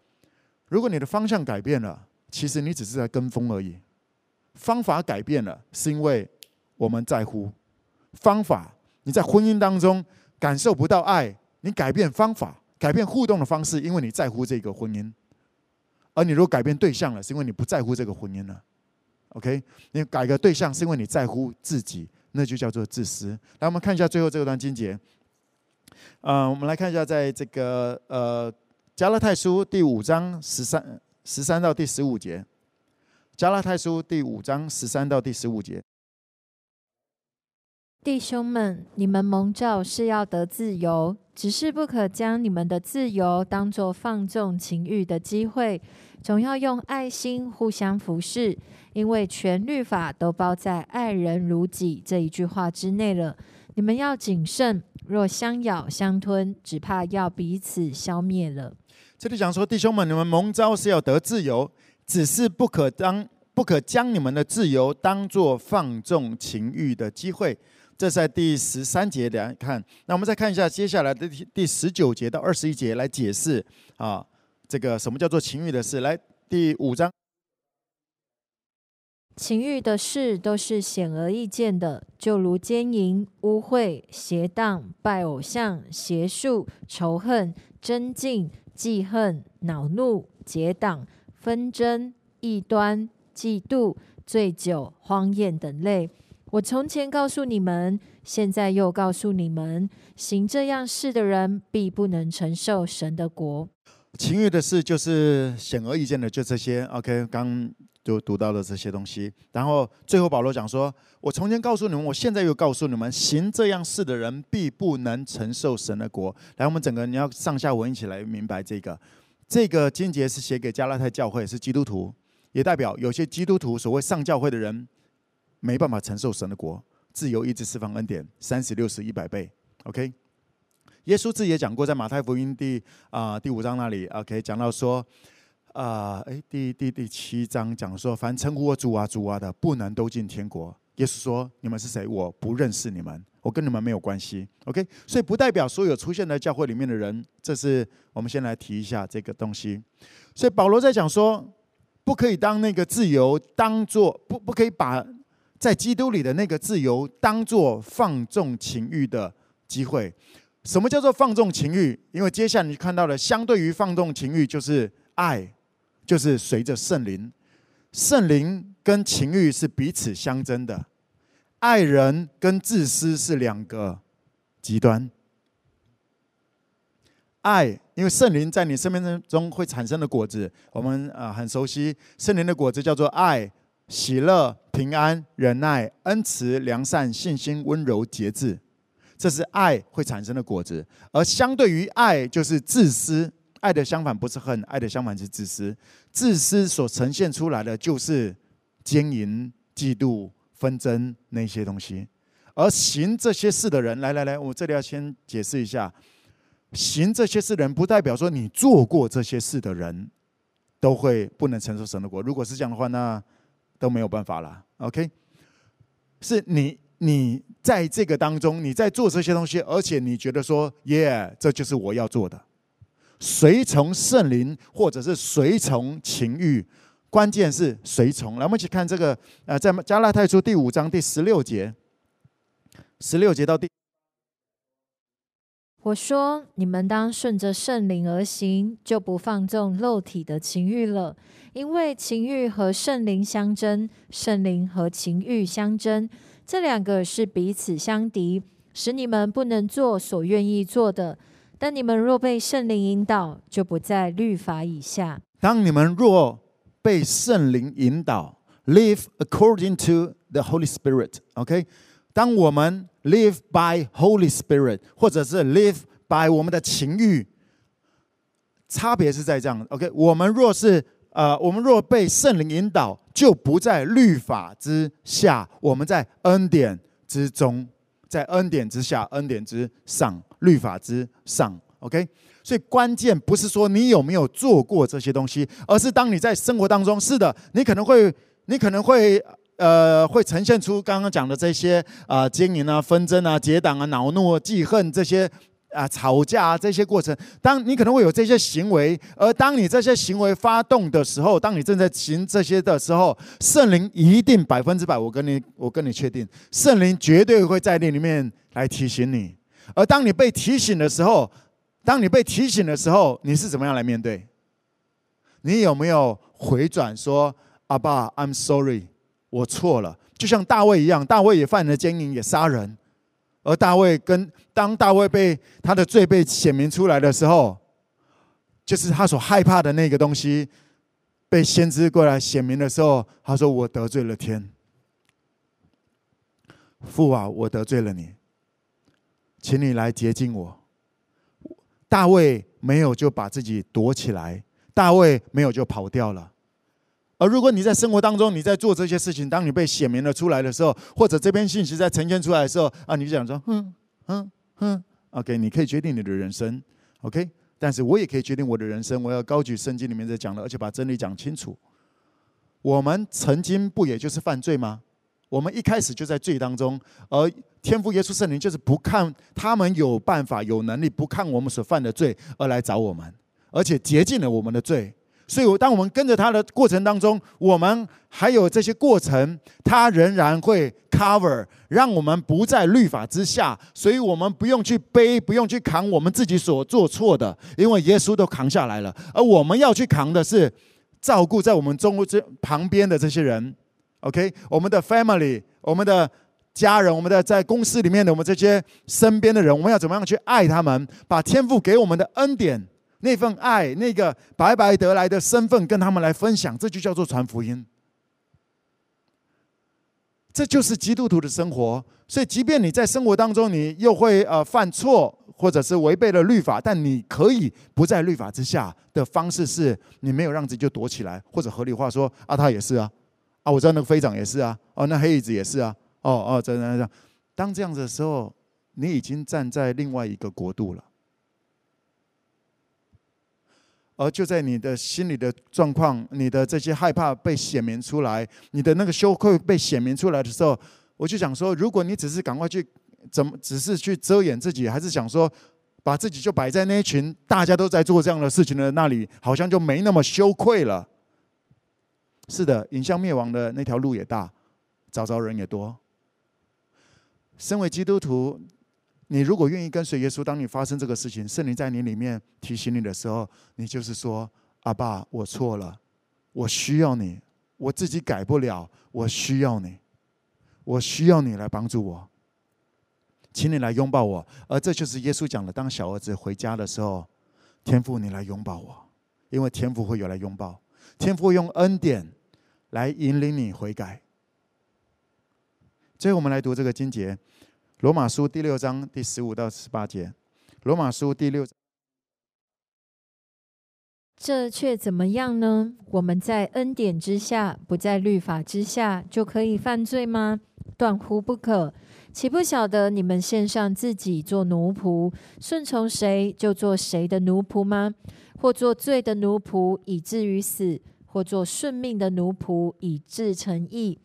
如果你的方向改变了，其实你只是在跟风而已。方法改变了，是因为我们在乎方法。你在婚姻当中感受不到爱，你改变方法。改变互动的方式，因为你在乎这个婚姻；而你如果改变对象了，是因为你不在乎这个婚姻了。OK，你改个对象是因为你在乎自己，那就叫做自私。来，我们看一下最后这段经节。呃，我们来看一下，在这个呃加拉太书第五章十三十三到第十五节。加拉太书第五章十三到第十五节。弟兄们，你们蒙召是要得自由，只是不可将你们的自由当作放纵情欲的机会，总要用爱心互相服侍，因为全律法都包在“爱人如己”这一句话之内了。你们要谨慎，若相咬相吞，只怕要彼此消灭了。这里讲说，弟兄们，你们蒙召是要得自由，只是不可当不可将你们的自由当作放纵情欲的机会。这在第十三节来看，那我们再看一下接下来的第第十九节到二十一节来解释啊，这个什么叫做情欲的事？来，第五章，情欲的事都是显而易见的，就如奸淫、污秽、邪荡、拜偶像、邪术、仇恨、争竞、记恨、恼怒、结党、纷争、异端、嫉妒、醉酒、荒宴等类。我从前告诉你们，现在又告诉你们，行这样事的人必不能承受神的国。情欲的事就是显而易见的，就这些。OK，刚就读到了这些东西。然后最后保罗讲说：“我从前告诉你们，我现在又告诉你们，行这样事的人必不能承受神的国。”来，我们整个你要上下文一起来明白这个。这个经节是写给加拉太教会，是基督徒。也代表有些基督徒所谓上教会的人没办法承受神的国。自由意志释放恩典，三十六十一百倍。OK，耶稣自己也讲过，在马太福音第啊、第五章那里，OK 讲到说，啊、呃，诶，第第第七章讲说，凡称呼我主啊主啊的，不能都进天国。耶稣说：你们是谁？我不认识你们，我跟你们没有关系。OK，所以不代表所有出现在教会里面的人，这是我们先来提一下这个东西。所以保罗在讲说，不可以当那个自由当做不不可以把。在基督里的那个自由，当做放纵情欲的机会。什么叫做放纵情欲？因为接下来你看到的，相对于放纵情欲，就是爱，就是随着圣灵。圣灵跟情欲是彼此相争的，爱人跟自私是两个极端。爱，因为圣灵在你生命中会产生的果子，我们啊很熟悉，圣灵的果子叫做爱。喜乐、平安、忍耐、恩慈、良善、信心、温柔、节制，这是爱会产生的果子。而相对于爱，就是自私。爱的相反不是恨，爱的相反是自私。自私所呈现出来的就是奸淫、嫉妒、纷争那些东西。而行这些事的人，来来来，我这里要先解释一下：行这些事的人，不代表说你做过这些事的人都会不能承受神的国。如果是这样的话，那都没有办法了，OK？是你你在这个当中，你在做这些东西，而且你觉得说，耶，这就是我要做的，随从圣灵或者是随从情欲，关键是随从。来，我们一起看这个，呃，在加拉太书第五章第十六节，十六节到第。我说：你们当顺着圣灵而行，就不放纵肉体的情欲了。因为情欲和圣灵相争，圣灵和情欲相争，这两个是彼此相敌，使你们不能做所愿意做的。但你们若被圣灵引导，就不在律法以下。当你们若被圣灵引导，live according to the Holy Spirit。OK。当我们 live by Holy Spirit，或者是 live by 我们的情欲，差别是在这样。OK，我们若是呃，我们若被圣灵引导，就不在律法之下，我们在恩典之中，在恩典之下，恩典之上，律法之上。OK，所以关键不是说你有没有做过这些东西，而是当你在生活当中，是的，你可能会，你可能会。呃，会呈现出刚刚讲的这些啊，经营啊、纷争啊、结党啊、恼怒、啊记恨这些啊、吵架啊这些过程。当你可能会有这些行为，而当你这些行为发动的时候，当你正在行这些的时候，圣灵一定百分之百，我跟你，我跟你确定，圣灵绝对会在那里面来提醒你。而当你被提醒的时候，当你被提醒的时候，你是怎么样来面对？你有没有回转说：“阿爸，I'm sorry。”我错了，就像大卫一样，大卫也犯了奸淫，也杀人。而大卫跟当大卫被他的罪被显明出来的时候，就是他所害怕的那个东西被先知过来显明的时候，他说：“我得罪了天，父啊，我得罪了你，请你来洁净我。”大卫没有就把自己躲起来，大卫没有就跑掉了。而如果你在生活当中，你在做这些事情，当你被显明了出来的时候，或者这篇信息在呈现出来的时候，啊，你就想说，哼，哼，哼，OK，你可以决定你的人生，OK，但是我也可以决定我的人生。我要高举圣经里面在讲的，而且把真理讲清楚。我们曾经不也就是犯罪吗？我们一开始就在罪当中，而天父耶稣圣灵就是不看他们有办法、有能力，不看我们所犯的罪而来找我们，而且洁净了我们的罪。所以，当我们跟着他的过程当中，我们还有这些过程，他仍然会 cover，让我们不在律法之下。所以我们不用去背，不用去扛我们自己所做错的，因为耶稣都扛下来了。而我们要去扛的是照顾在我们中这旁边的这些人，OK，我们的 family，我们的家人，我们的在公司里面的我们这些身边的人，我们要怎么样去爱他们？把天父给我们的恩典。那份爱，那个白白得来的身份，跟他们来分享，这就叫做传福音。这就是基督徒的生活。所以，即便你在生活当中，你又会呃犯错，或者是违背了律法，但你可以不在律法之下的方式是，你没有让自己就躲起来，或者合理化说啊，他也是啊，啊，我知道那个飞长也是啊，哦，那黑椅子也是啊，哦哦，这样这样。当这样子的时候，你已经站在另外一个国度了，而就在你的心里的状况，你的这些害怕被显明出来，你的那个羞愧被显明出来的时候，我就想说，如果你只是赶快去。怎么只是去遮掩自己，还是想说把自己就摆在那一群大家都在做这样的事情的那里，好像就没那么羞愧了？是的，影像灭亡的那条路也大，找着人也多。身为基督徒，你如果愿意跟随耶稣，当你发生这个事情，圣灵在你里面提醒你的时候，你就是说：“阿爸，我错了，我需要你，我自己改不了，我需要你，我需要你来帮助我。”请你来拥抱我，而这就是耶稣讲的：当小儿子回家的时候，天父，你来拥抱我，因为天父会有来拥抱，天父用恩典来引领你悔改。最后，我们来读这个经节，《罗马书》第六章第十五到十八节，《罗马书》第六章。这却怎么样呢？我们在恩典之下，不在律法之下，就可以犯罪吗？断乎不可。岂不晓得你们献上自己做奴仆，顺从谁就做谁的奴仆吗？或做罪的奴仆，以至于死；或做顺命的奴仆，以致成义。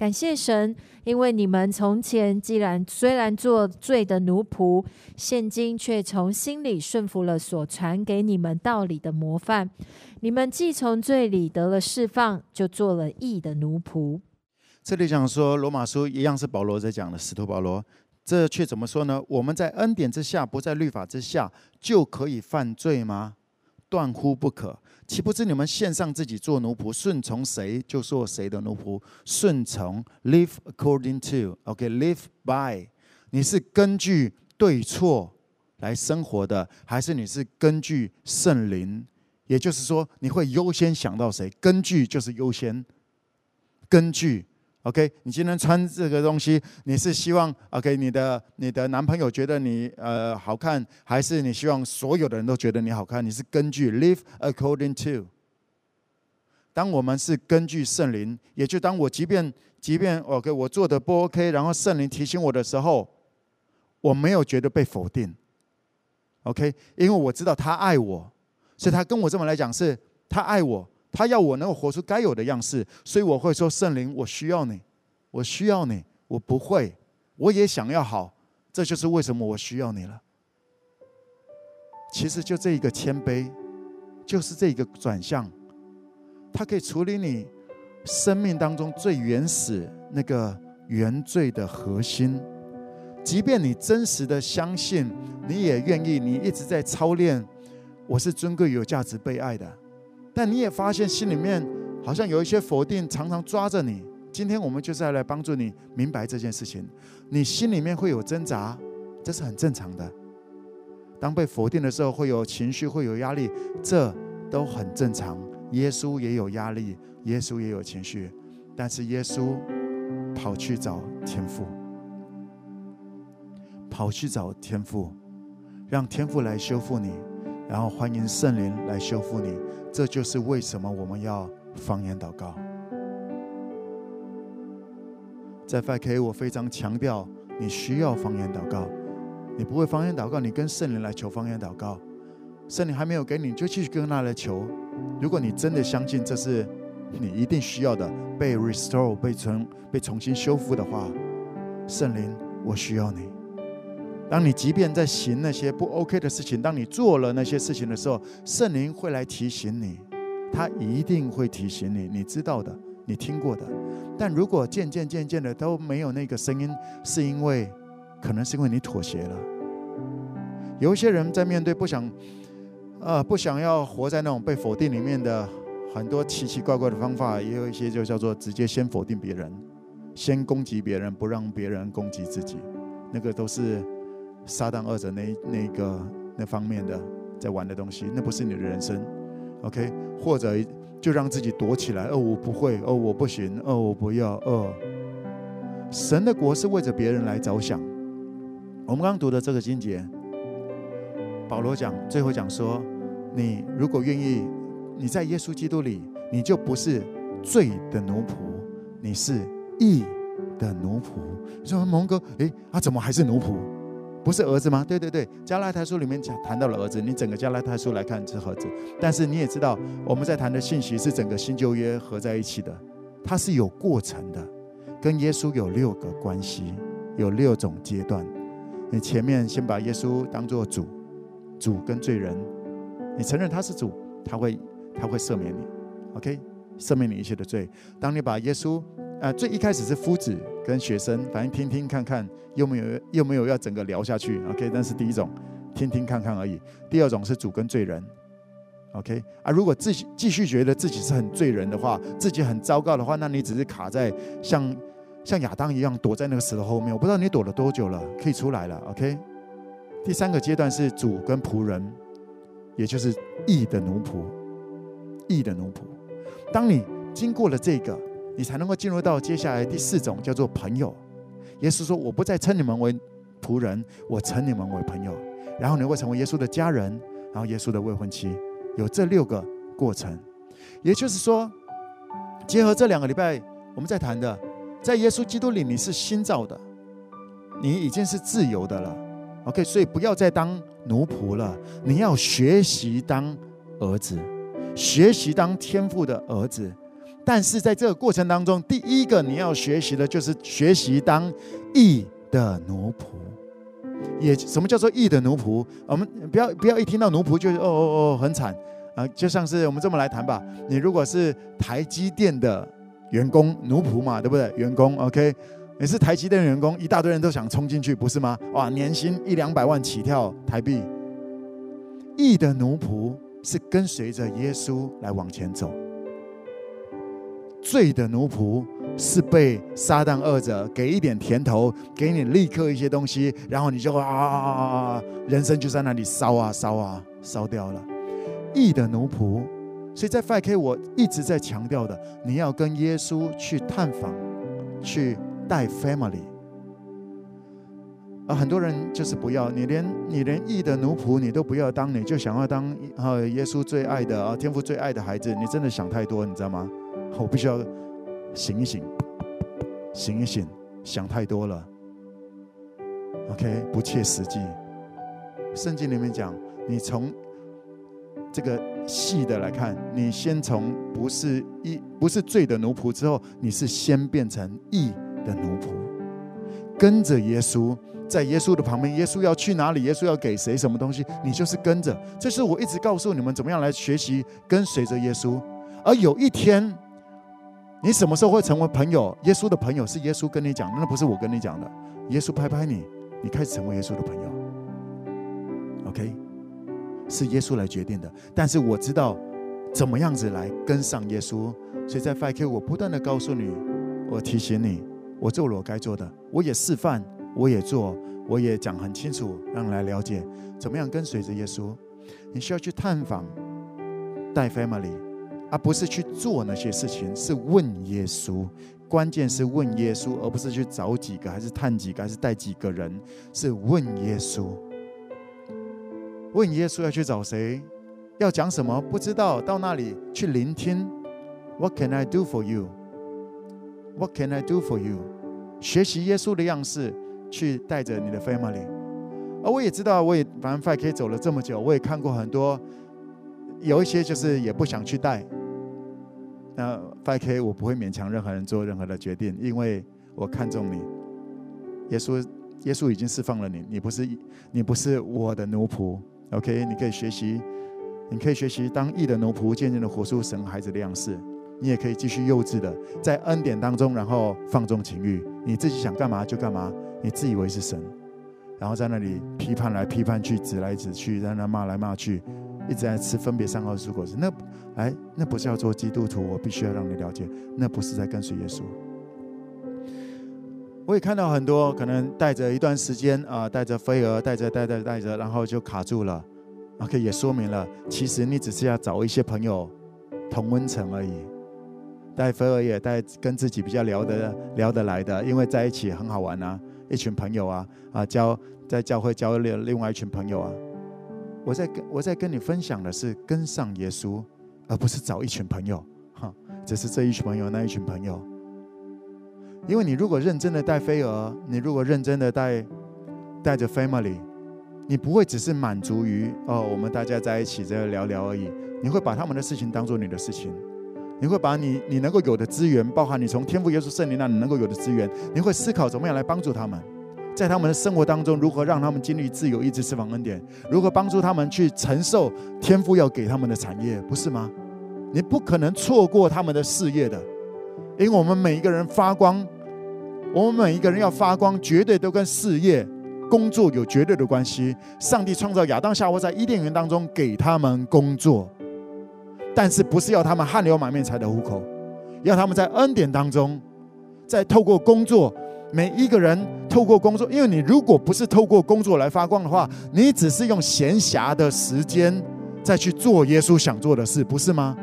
感谢神，因为你们从前既然虽然做罪的奴仆，现今却从心里顺服了所传给你们道理的模范。你们既从罪里得了释放，就做了义的奴仆。这里讲说，罗马书一样是保罗在讲的，使徒保罗，这却怎么说呢？我们在恩典之下，不在律法之下，就可以犯罪吗？断乎不可！岂不知你们献上自己做奴仆，顺从谁就做谁的奴仆。顺从，live according to，OK，live by。你是根据对错来生活的，还是你是根据圣灵？也就是说，你会优先想到谁？根据就是优先，根据。OK，你今天穿这个东西，你是希望 OK 你的你的男朋友觉得你呃好看，还是你希望所有的人都觉得你好看？你是根据 live according to。当我们是根据圣灵，也就当我即便即便 OK 我做的不 OK，然后圣灵提醒我的时候，我没有觉得被否定。OK，因为我知道他爱我，所以他跟我这么来讲是他爱我。他要我能够活出该有的样式，所以我会说：“圣灵，我需要你，我需要你，我不会，我也想要好，这就是为什么我需要你了。”其实就这一个谦卑，就是这一个转向，它可以处理你生命当中最原始那个原罪的核心。即便你真实的相信，你也愿意，你一直在操练，我是尊贵、有价值、被爱的。但你也发现心里面好像有一些否定，常常抓着你。今天我们就是要来帮助你明白这件事情。你心里面会有挣扎，这是很正常的。当被否定的时候，会有情绪，会有压力，这都很正常。耶稣也有压力，耶稣也有情绪，但是耶稣跑去找天父，跑去找天父，让天父来修复你。然后欢迎圣灵来修复你，这就是为什么我们要方言祷告。在 FK，我非常强调，你需要方言祷告。你不会方言祷告，你跟圣灵来求方言祷告。圣灵还没有给你，就继续跟他来求。如果你真的相信这是你一定需要的，被 restore、被重、被重新修复的话，圣灵，我需要你。当你即便在行那些不 OK 的事情，当你做了那些事情的时候，圣灵会来提醒你，他一定会提醒你，你知道的，你听过的。但如果渐渐渐渐的都没有那个声音，是因为可能是因为你妥协了。有一些人在面对不想，呃，不想要活在那种被否定里面的很多奇奇怪怪的方法，也有一些就叫做直接先否定别人，先攻击别人，不让别人攻击自己，那个都是。撒旦二者那那个那方面的在玩的东西，那不是你的人生，OK？或者就让自己躲起来，哦，我不会，哦，我不行，哦，我不要，哦。神的国是为着别人来着想。我们刚读的这个经节，保罗讲，最后讲说，你如果愿意，你在耶稣基督里，你就不是罪的奴仆，你是义的奴仆。你说蒙哥，诶，他、啊、怎么还是奴仆？不是儿子吗？对对对，加拉太书里面讲谈到了儿子，你整个加拉太书来看是儿子。但是你也知道，我们在谈的信息是整个新旧约合在一起的，它是有过程的，跟耶稣有六个关系，有六种阶段。你前面先把耶稣当做主，主跟罪人，你承认他是主，他会他会赦免你，OK，赦免你一切的罪。当你把耶稣。呃，最一开始是夫子跟学生，反正听听看看，又没有又没有要整个聊下去，OK？但是第一种，听听看看而已。第二种是主跟罪人，OK？啊，如果自己继续觉得自己是很罪人的话，自己很糟糕的话，那你只是卡在像像亚当一样躲在那个石头后面。我不知道你躲了多久了，可以出来了，OK？第三个阶段是主跟仆人，也就是义的奴仆，义的奴仆。当你经过了这个。你才能够进入到接下来第四种，叫做朋友。耶稣说：“我不再称你们为仆人，我称你们为朋友。”然后你会成为耶稣的家人，然后耶稣的未婚妻。有这六个过程，也就是说，结合这两个礼拜我们在谈的，在耶稣基督里你是新造的，你已经是自由的了。OK，所以不要再当奴仆了，你要学习当儿子，学习当天父的儿子。但是在这个过程当中，第一个你要学习的就是学习当义的奴仆。也什么叫做义的奴仆？我们不要不要一听到奴仆就哦哦哦很惨啊！就像是我们这么来谈吧。你如果是台积电的员工，奴仆嘛，对不对？员工 OK，你是台积电员工，一大堆人都想冲进去，不是吗？哇，年薪一两百万起跳台币。义的奴仆是跟随着耶稣来往前走。罪的奴仆是被撒旦恶者给一点甜头，给你立刻一些东西，然后你就啊啊啊啊，人生就在那里烧啊烧啊烧掉了。义的奴仆，所以在 5K 我一直在强调的，你要跟耶稣去探访，去带 family。啊，很多人就是不要你连你连义的奴仆你都不要当，你就想要当呃耶稣最爱的啊天父最爱的孩子，你真的想太多，你知道吗？我必须要醒一醒，醒一醒，想太多了。OK，不切实际。圣经里面讲，你从这个细的来看，你先从不是一不是罪的奴仆之后，你是先变成义的奴仆，跟着耶稣，在耶稣的旁边，耶稣要去哪里，耶稣要给谁什么东西，你就是跟着。这是我一直告诉你们怎么样来学习跟随着耶稣，而有一天。你什么时候会成为朋友？耶稣的朋友是耶稣跟你讲，那不是我跟你讲的。耶稣拍拍你，你开始成为耶稣的朋友。OK，是耶稣来决定的。但是我知道怎么样子来跟上耶稣，所以在 5K 我不断的告诉你，我提醒你，我做了我该做的，我也示范，我也做，我也讲很清楚，让你来了解怎么样跟随着耶稣。你需要去探访，带 family。而不是去做那些事情，是问耶稣。关键是问耶稣，而不是去找几个，还是探几个，还是带几个人，是问耶稣。问耶稣要去找谁，要讲什么？不知道，到那里去聆听。What can I do for you? What can I do for you? 学习耶稣的样式，去带着你的 family。而我也知道，我也反正 5K 走了这么久，我也看过很多，有一些就是也不想去带。那 5K 我不会勉强任何人做任何的决定，因为我看重你。耶稣，耶稣已经释放了你，你不是你不是我的奴仆。OK，你可以学习，你可以学习当义的奴仆，渐渐的活出神孩子的样式。你也可以继续幼稚的在恩典当中，然后放纵情欲，你自己想干嘛就干嘛，你自以为是神，然后在那里批判来批判去，指来指去，在那骂来骂去。一直在吃分别善恶树果子，那哎，那不是要做基督徒。我必须要让你了解，那不是在跟随耶稣。我也看到很多可能带着一段时间啊，带着飞蛾，带着带着带着，然后就卡住了。OK，也说明了，其实你只是要找一些朋友同温层而已。带飞蛾也带跟自己比较聊得聊得来的，因为在一起很好玩啊，一群朋友啊啊，教在教会交另另外一群朋友啊。我在跟我在跟你分享的是跟上耶稣，而不是找一群朋友。哈，只是这一群朋友那一群朋友。因为你如果认真的带飞蛾，你如果认真的带带着 family，你不会只是满足于哦，我们大家在一起在聊聊而已。你会把他们的事情当做你的事情，你会把你你能够有的资源，包含你从天父耶稣圣灵那里能够有的资源，你会思考怎么样来帮助他们，在他们的生活当中如何让他们经历自由意志释放恩典，如何帮助他们去承受天父要给他们的产业，不是吗？你不可能错过他们的事业的，因为我们每一个人发光，我们每一个人要发光，绝对都跟事业、工作有绝对的关系。上帝创造亚当夏娃在伊甸园当中给他们工作。但是不是要他们汗流满面才得糊口，要他们在恩典当中，在透过工作，每一个人透过工作，因为你如果不是透过工作来发光的话，你只是用闲暇的时间再去做耶稣想做的事，不是吗？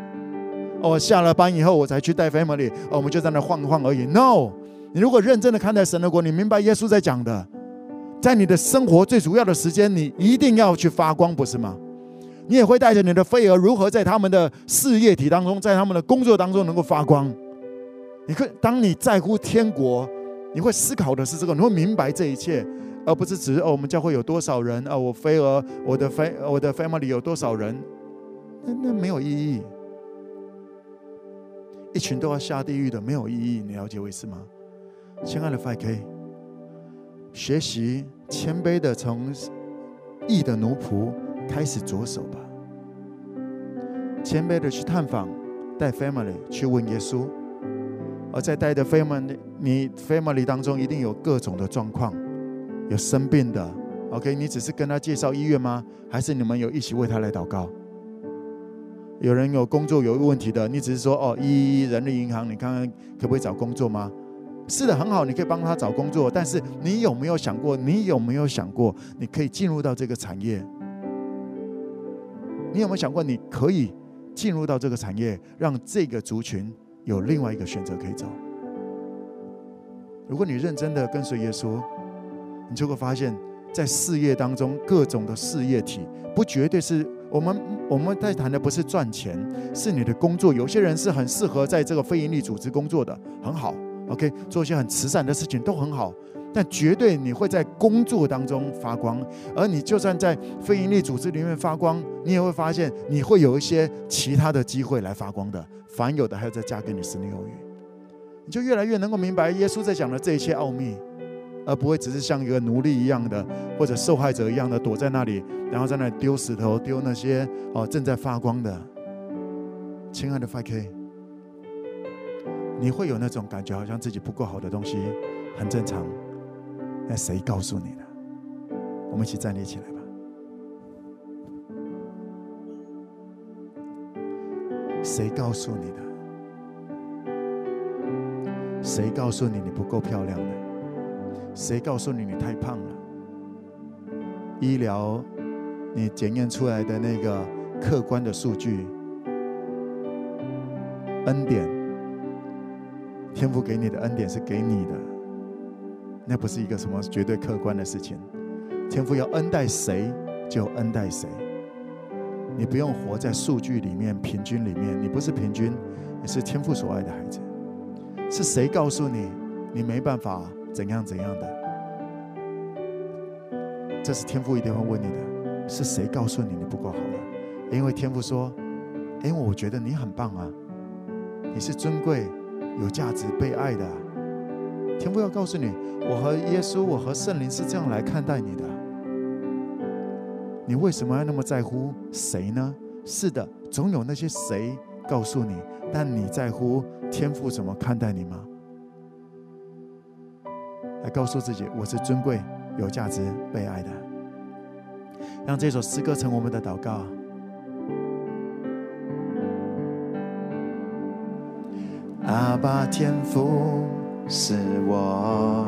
哦，下了班以后我才去带 family，哦，我们就在那晃一晃而已。No，你如果认真的看待神的国，你明白耶稣在讲的，在你的生活最主要的时间，你一定要去发光，不是吗？你也会带着你的飞蛾，如何在他们的事业体当中，在他们的工作当中能够发光？你可当你在乎天国，你会思考的是这个，你会明白这一切，而不是只是哦，我们教会有多少人啊？我飞蛾，我的飞，我的 family 有多少人？那那没有意义，一群都要下地狱的没有意义，你了解为什么？亲爱的 5K，学习谦卑的从义的奴仆。开始着手吧，谦卑的去探访，带 family 去问耶稣，而在带着 family，你 family 当中一定有各种的状况，有生病的，OK，你只是跟他介绍医院吗？还是你们有一起为他来祷告？有人有工作有问题的，你只是说哦，一人力银行，你看看可不可以找工作吗？是的，很好，你可以帮他找工作，但是你有没有想过？你有没有想过，你可以进入到这个产业？你有没有想过，你可以进入到这个产业，让这个族群有另外一个选择可以走？如果你认真的跟随耶稣，你就会发现，在事业当中，各种的事业体，不绝对是我们我们在谈的不是赚钱，是你的工作。有些人是很适合在这个非营利组织工作的，很好，OK，做一些很慈善的事情都很好。但绝对你会在工作当中发光，而你就算在非营利组织里面发光，你也会发现你会有一些其他的机会来发光的。凡有的还要再加给你十年有余，你就越来越能够明白耶稣在讲的这一切奥秘，而不会只是像一个奴隶一样的，或者受害者一样的躲在那里，然后在那里丢石头、丢那些哦正在发光的。亲爱的 5K，你会有那种感觉，好像自己不够好的东西，很正常。那谁告诉你的？我们一起站立起来吧。谁告诉你的？谁告诉你你不够漂亮的？谁告诉你你太胖了？医疗，你检验出来的那个客观的数据，恩典，天父给你的恩典是给你的。那不是一个什么绝对客观的事情，天父要恩待谁就恩待谁，你不用活在数据里面、平均里面，你不是平均，你是天父所爱的孩子。是谁告诉你你没办法怎样怎样的？这是天父一定会问你的。是谁告诉你你不够好的？因为天父说，因为我觉得你很棒啊，你是尊贵、有价值、被爱的。天父要告诉你，我和耶稣，我和圣灵是这样来看待你的。你为什么要那么在乎谁呢？是的，总有那些谁告诉你，但你在乎天父怎么看待你吗？来告诉自己，我是尊贵、有价值、被爱的。让这首诗歌成我们的祷告。阿爸天父。是我，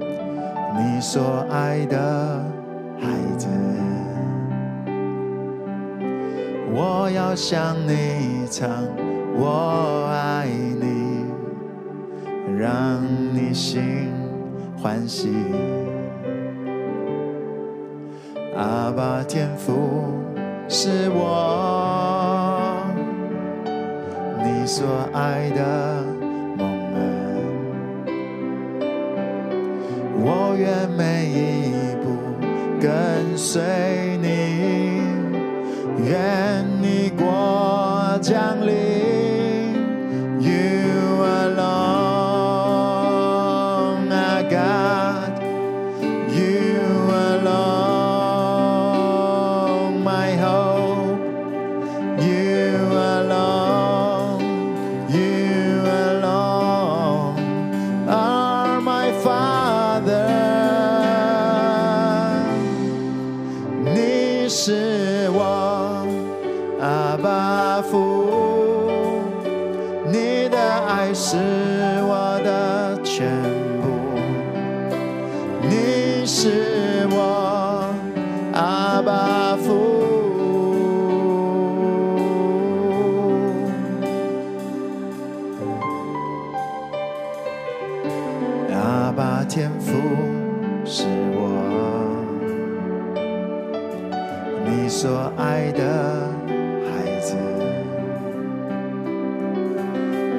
你所爱的孩子，我要向你唱，我爱你，让你心欢喜。阿爸天父是我，你所爱的蒙恩，我愿每一步跟随你，愿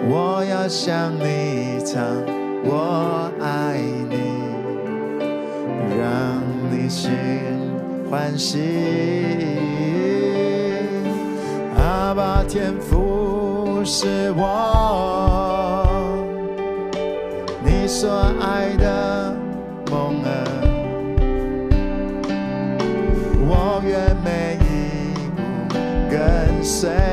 我要向你唱，我爱你，让你心欢喜。阿爸天父是我，你所爱的梦儿，我愿每一步跟随。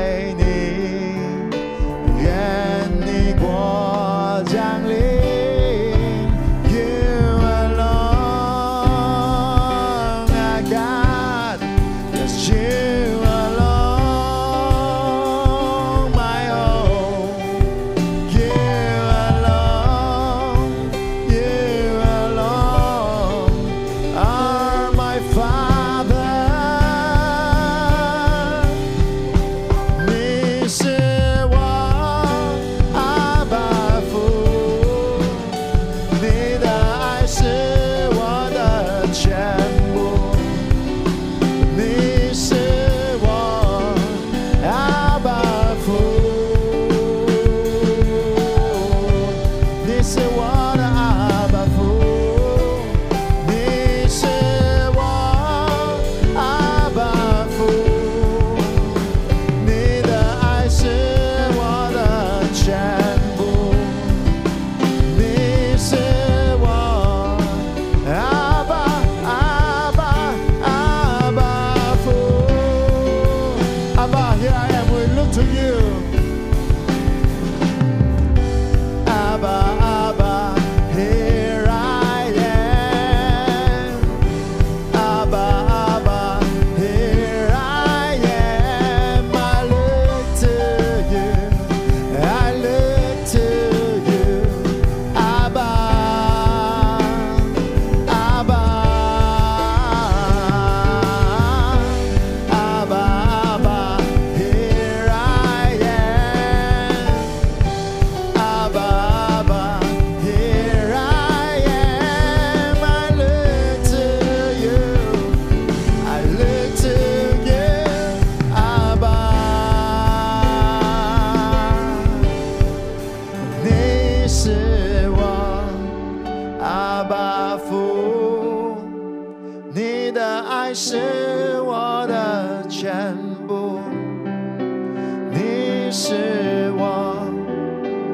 是我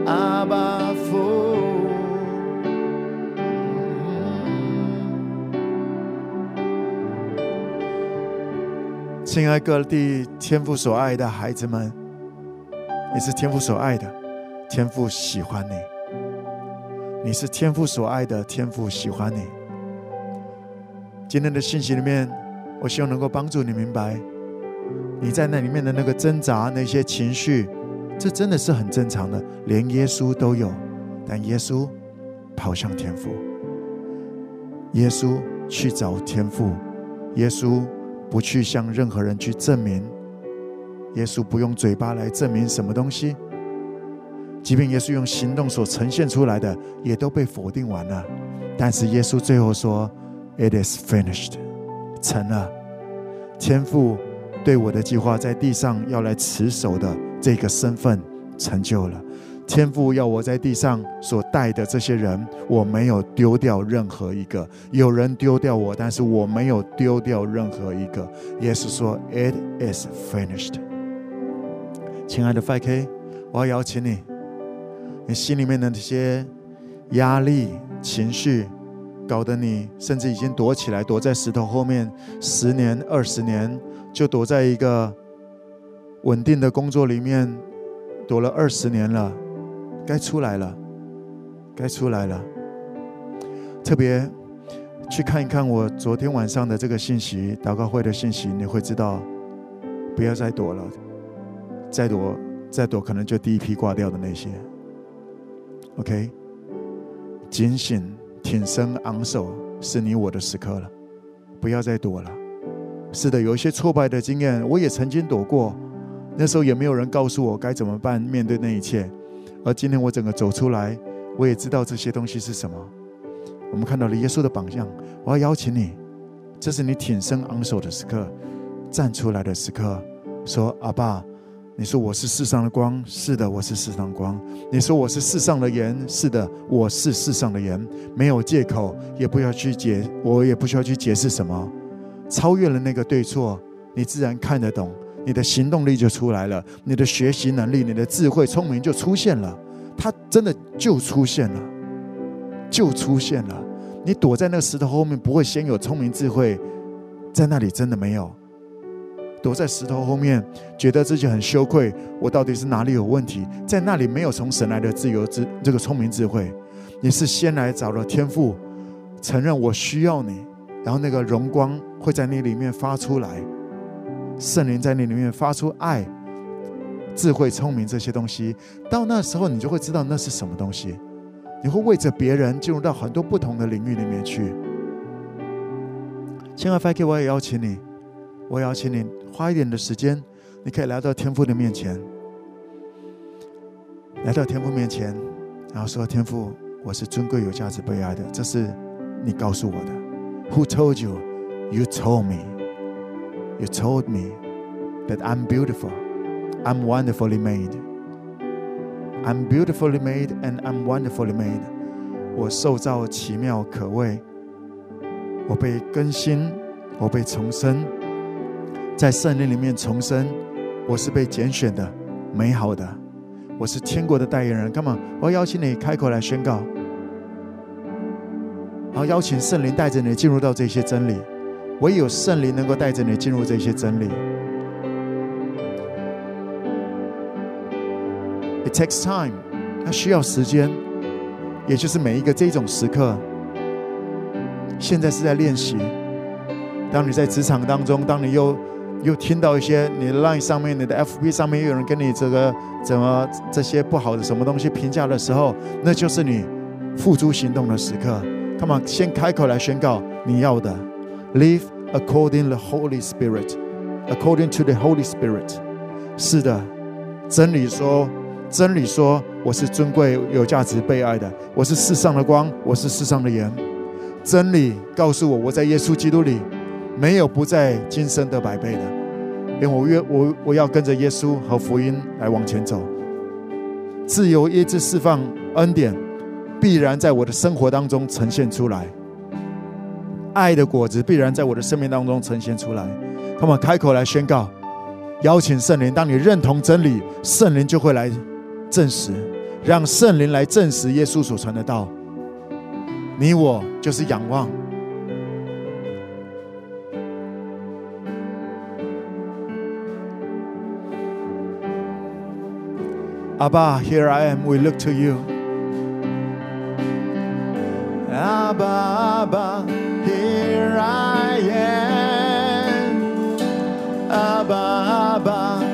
阿爸父亲爱各地天父所爱的孩子们，你是天父所爱的，天父喜欢你。你是天父所爱的，天父喜欢你。今天的信息里面，我希望能够帮助你明白，你在那里面的那个挣扎、那些情绪，这真的是很正常的，连耶稣都有。但耶稣跑向天父，耶稣去找天父，耶稣。不去向任何人去证明，耶稣不用嘴巴来证明什么东西，即便耶稣用行动所呈现出来的，也都被否定完了。但是耶稣最后说：“It is finished，成了。”天父对我的计划在地上要来持守的这个身份成就了。天父要我在地上所带的这些人，我没有丢掉任何一个。有人丢掉我，但是我没有丢掉任何一个。耶稣说：“It is finished。”亲爱的 5K，我要邀请你，你心里面的那些压力、情绪，搞得你甚至已经躲起来，躲在石头后面十年、二十年，就躲在一个稳定的工作里面，躲了二十年了。该出来了，该出来了。特别去看一看我昨天晚上的这个信息，祷告会的信息，你会知道，不要再躲了，再躲再躲，可能就第一批挂掉的那些。OK，警醒、挺身昂首，是你我的时刻了，不要再躲了。是的，有一些挫败的经验，我也曾经躲过，那时候也没有人告诉我该怎么办，面对那一切。而今天我整个走出来，我也知道这些东西是什么。我们看到了耶稣的榜样，我要邀请你，这是你挺身昂首的时刻，站出来的时刻。说：“阿爸，你说我是世上的光，是的，我是世上的光。你说我是世上的盐，是的，我是世上的盐。没有借口，也不要去解，我也不需要去解释什么。超越了那个对错，你自然看得懂。”你的行动力就出来了，你的学习能力、你的智慧、聪明就出现了，它真的就出现了，就出现了。你躲在那个石头后面，不会先有聪明智慧，在那里真的没有。躲在石头后面，觉得自己很羞愧，我到底是哪里有问题？在那里没有从神来的自由智，这个聪明智慧，你是先来找了天赋，承认我需要你，然后那个荣光会在你里面发出来。圣灵在你里面发出爱、智慧、聪明这些东西，到那时候你就会知道那是什么东西。你会为着别人进入到很多不同的领域里面去。亲爱的 5K，我也邀请你，我邀请你花一点的时间，你可以来到天父的面前，来到天父面前，然后说：“天父，我是尊贵、有价值、被爱的。”这是你告诉我的。Who told you? You told me. You told me that I'm beautiful, I'm wonderfully made. I'm beautifully made and I'm wonderfully made. 我受造奇妙可畏，我被更新，我被重生，在圣灵里面重生。我是被拣选的，美好的，我是天国的代言人。Come on，我要邀请你开口来宣告，好，邀请圣灵带着你进入到这些真理。唯有圣灵能够带着你进入这些真理。It takes time，它需要时间，也就是每一个这种时刻。现在是在练习。当你在职场当中，当你又又听到一些你的 Line 上面、你的 FB 上面又有人跟你这个怎么这些不好的什么东西评价的时候，那就是你付诸行动的时刻。Come on，先开口来宣告你要的。Live according the Holy Spirit, according to the Holy Spirit。是的，真理说，真理说，我是尊贵、有价值、被爱的，我是世上的光，我是世上的盐。真理告诉我，我在耶稣基督里没有不在今生得百倍的，因为我约我我要跟着耶稣和福音来往前走。自由、意志、释放、恩典，必然在我的生活当中呈现出来。爱的果子必然在我的生命当中呈现出来。他们开口来宣告，邀请圣灵。当你认同真理，圣灵就会来证实，让圣灵来证实耶稣所传的道。你我就是仰望。阿爸，Here I am, we look to you。here I am, Abba, Abba.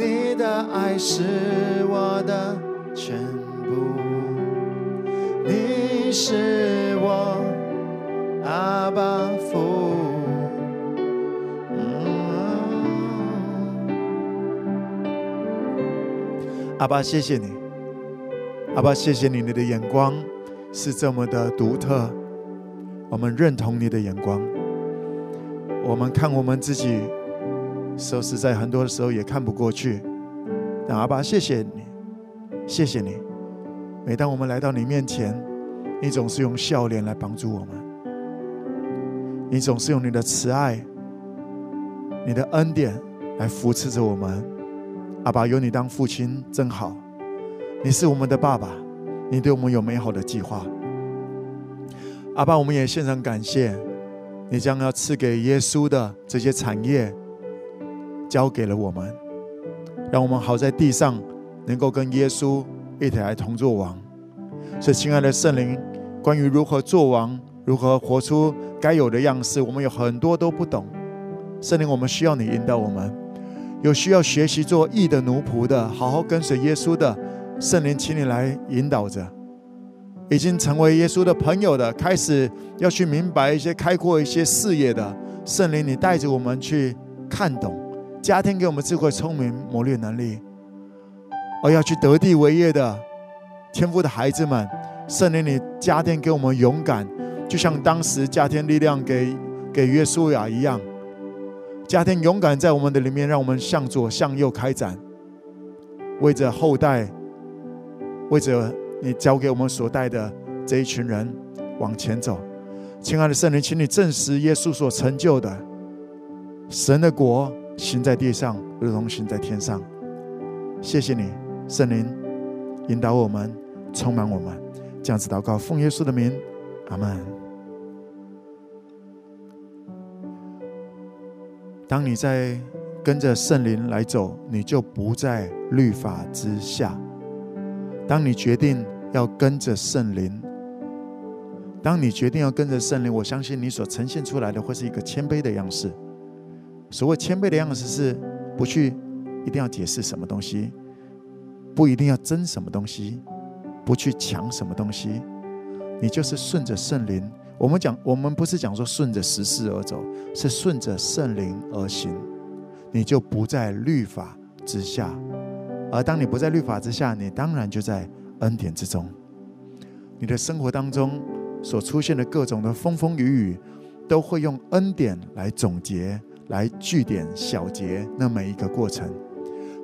你的爱是我的全部，你是我阿爸父。阿爸，谢谢你，阿爸，谢谢你，你的眼光是这么的独特，我们认同你的眼光。我们看我们自己。说实在，很多的时候也看不过去。但阿爸，谢谢你，谢谢你。每当我们来到你面前，你总是用笑脸来帮助我们，你总是用你的慈爱、你的恩典来扶持着我们。阿爸，有你当父亲真好，你是我们的爸爸，你对我们有美好的计划。阿爸，我们也献上感谢，你将要赐给耶稣的这些产业。交给了我们，让我们好在地上能够跟耶稣一起来同作王。所以，亲爱的圣灵，关于如何作王、如何活出该有的样式，我们有很多都不懂。圣灵，我们需要你引导我们。有需要学习做义的奴仆的，好好跟随耶稣的，圣灵，请你来引导着。已经成为耶稣的朋友的，开始要去明白一些、开阔一些视野的，圣灵，你带着我们去看懂。家庭给我们智慧、聪明、谋略能力，而要去得地为业的天赋的孩子们，圣灵，你加添给我们勇敢，就像当时加添力量给给约书亚一样，家庭勇敢在我们的里面，让我们向左向右开展，为着后代，为着你交给我们所带的这一群人往前走。亲爱的圣灵，请你证实耶稣所成就的神的国。行在地上，如同行在天上。谢谢你，圣灵引导我们，充满我们。这样子祷告，奉耶稣的名，阿门。当你在跟着圣灵来走，你就不在律法之下。当你决定要跟着圣灵，当你决定要跟着圣灵，我相信你所呈现出来的会是一个谦卑的样式。所谓谦卑的样子是不去一定要解释什么东西，不一定要争什么东西，不去抢什么东西，你就是顺着圣灵。我们讲，我们不是讲说顺着时势而走，是顺着圣灵而行，你就不在律法之下。而当你不在律法之下，你当然就在恩典之中。你的生活当中所出现的各种的风风雨雨，都会用恩典来总结。来句点小结那每一个过程，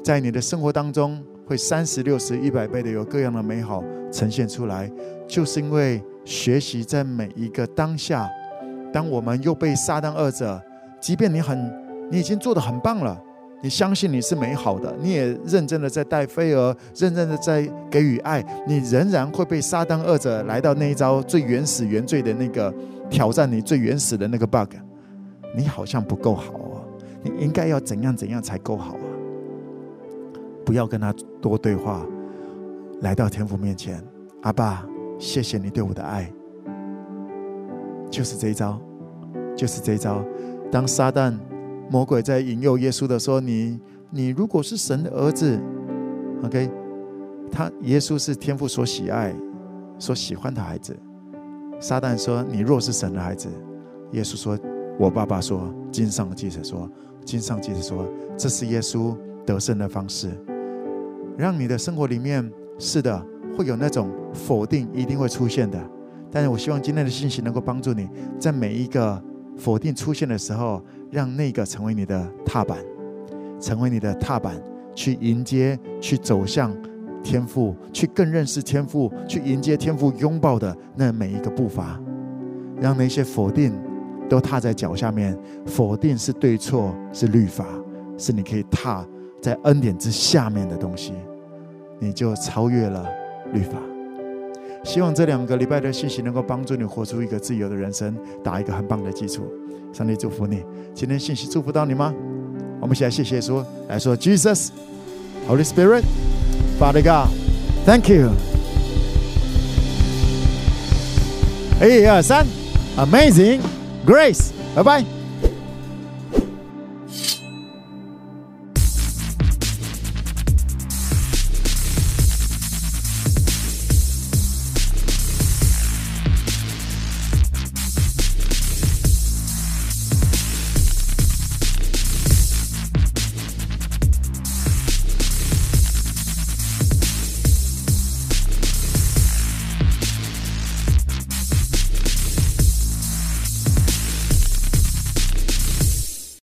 在你的生活当中会三十六十一百倍的有各样的美好呈现出来，就是因为学习在每一个当下，当我们又被撒旦二者，即便你很你已经做得很棒了，你相信你是美好的，你也认真的在带飞蛾，认真的在给予爱，你仍然会被撒旦二者来到那一招最原始原罪的那个挑战你最原始的那个 bug。你好像不够好啊！你应该要怎样怎样才够好啊？不要跟他多对话，来到天父面前，阿爸，谢谢你对我的爱，就是这一招，就是这一招。当撒旦魔鬼在引诱耶稣的时候，你你如果是神的儿子，OK，他耶稣是天父所喜爱、所喜欢的孩子。撒旦说：“你若是神的孩子。”耶稣说。我爸爸说：“经上记着说，经上记着说，这是耶稣得胜的方式，让你的生活里面是的，会有那种否定一定会出现的，但是我希望今天的信息能够帮助你，在每一个否定出现的时候，让那个成为你的踏板，成为你的踏板，去迎接，去走向天赋，去更认识天赋，去迎接天赋拥抱的那每一个步伐，让那些否定都踏在脚下面。否定是对错，是律法，是你可以踏在恩典之下面的东西，你就超越了律法。希望这两个礼拜的信息能够帮助你活出一个自由的人生，打一个很棒的基础。上帝祝福你。今天信息祝福到你吗？我们一起来谢谢说，来说 Jesus, Holy Spirit, Father God, Thank you。一二三，Amazing Grace，拜拜。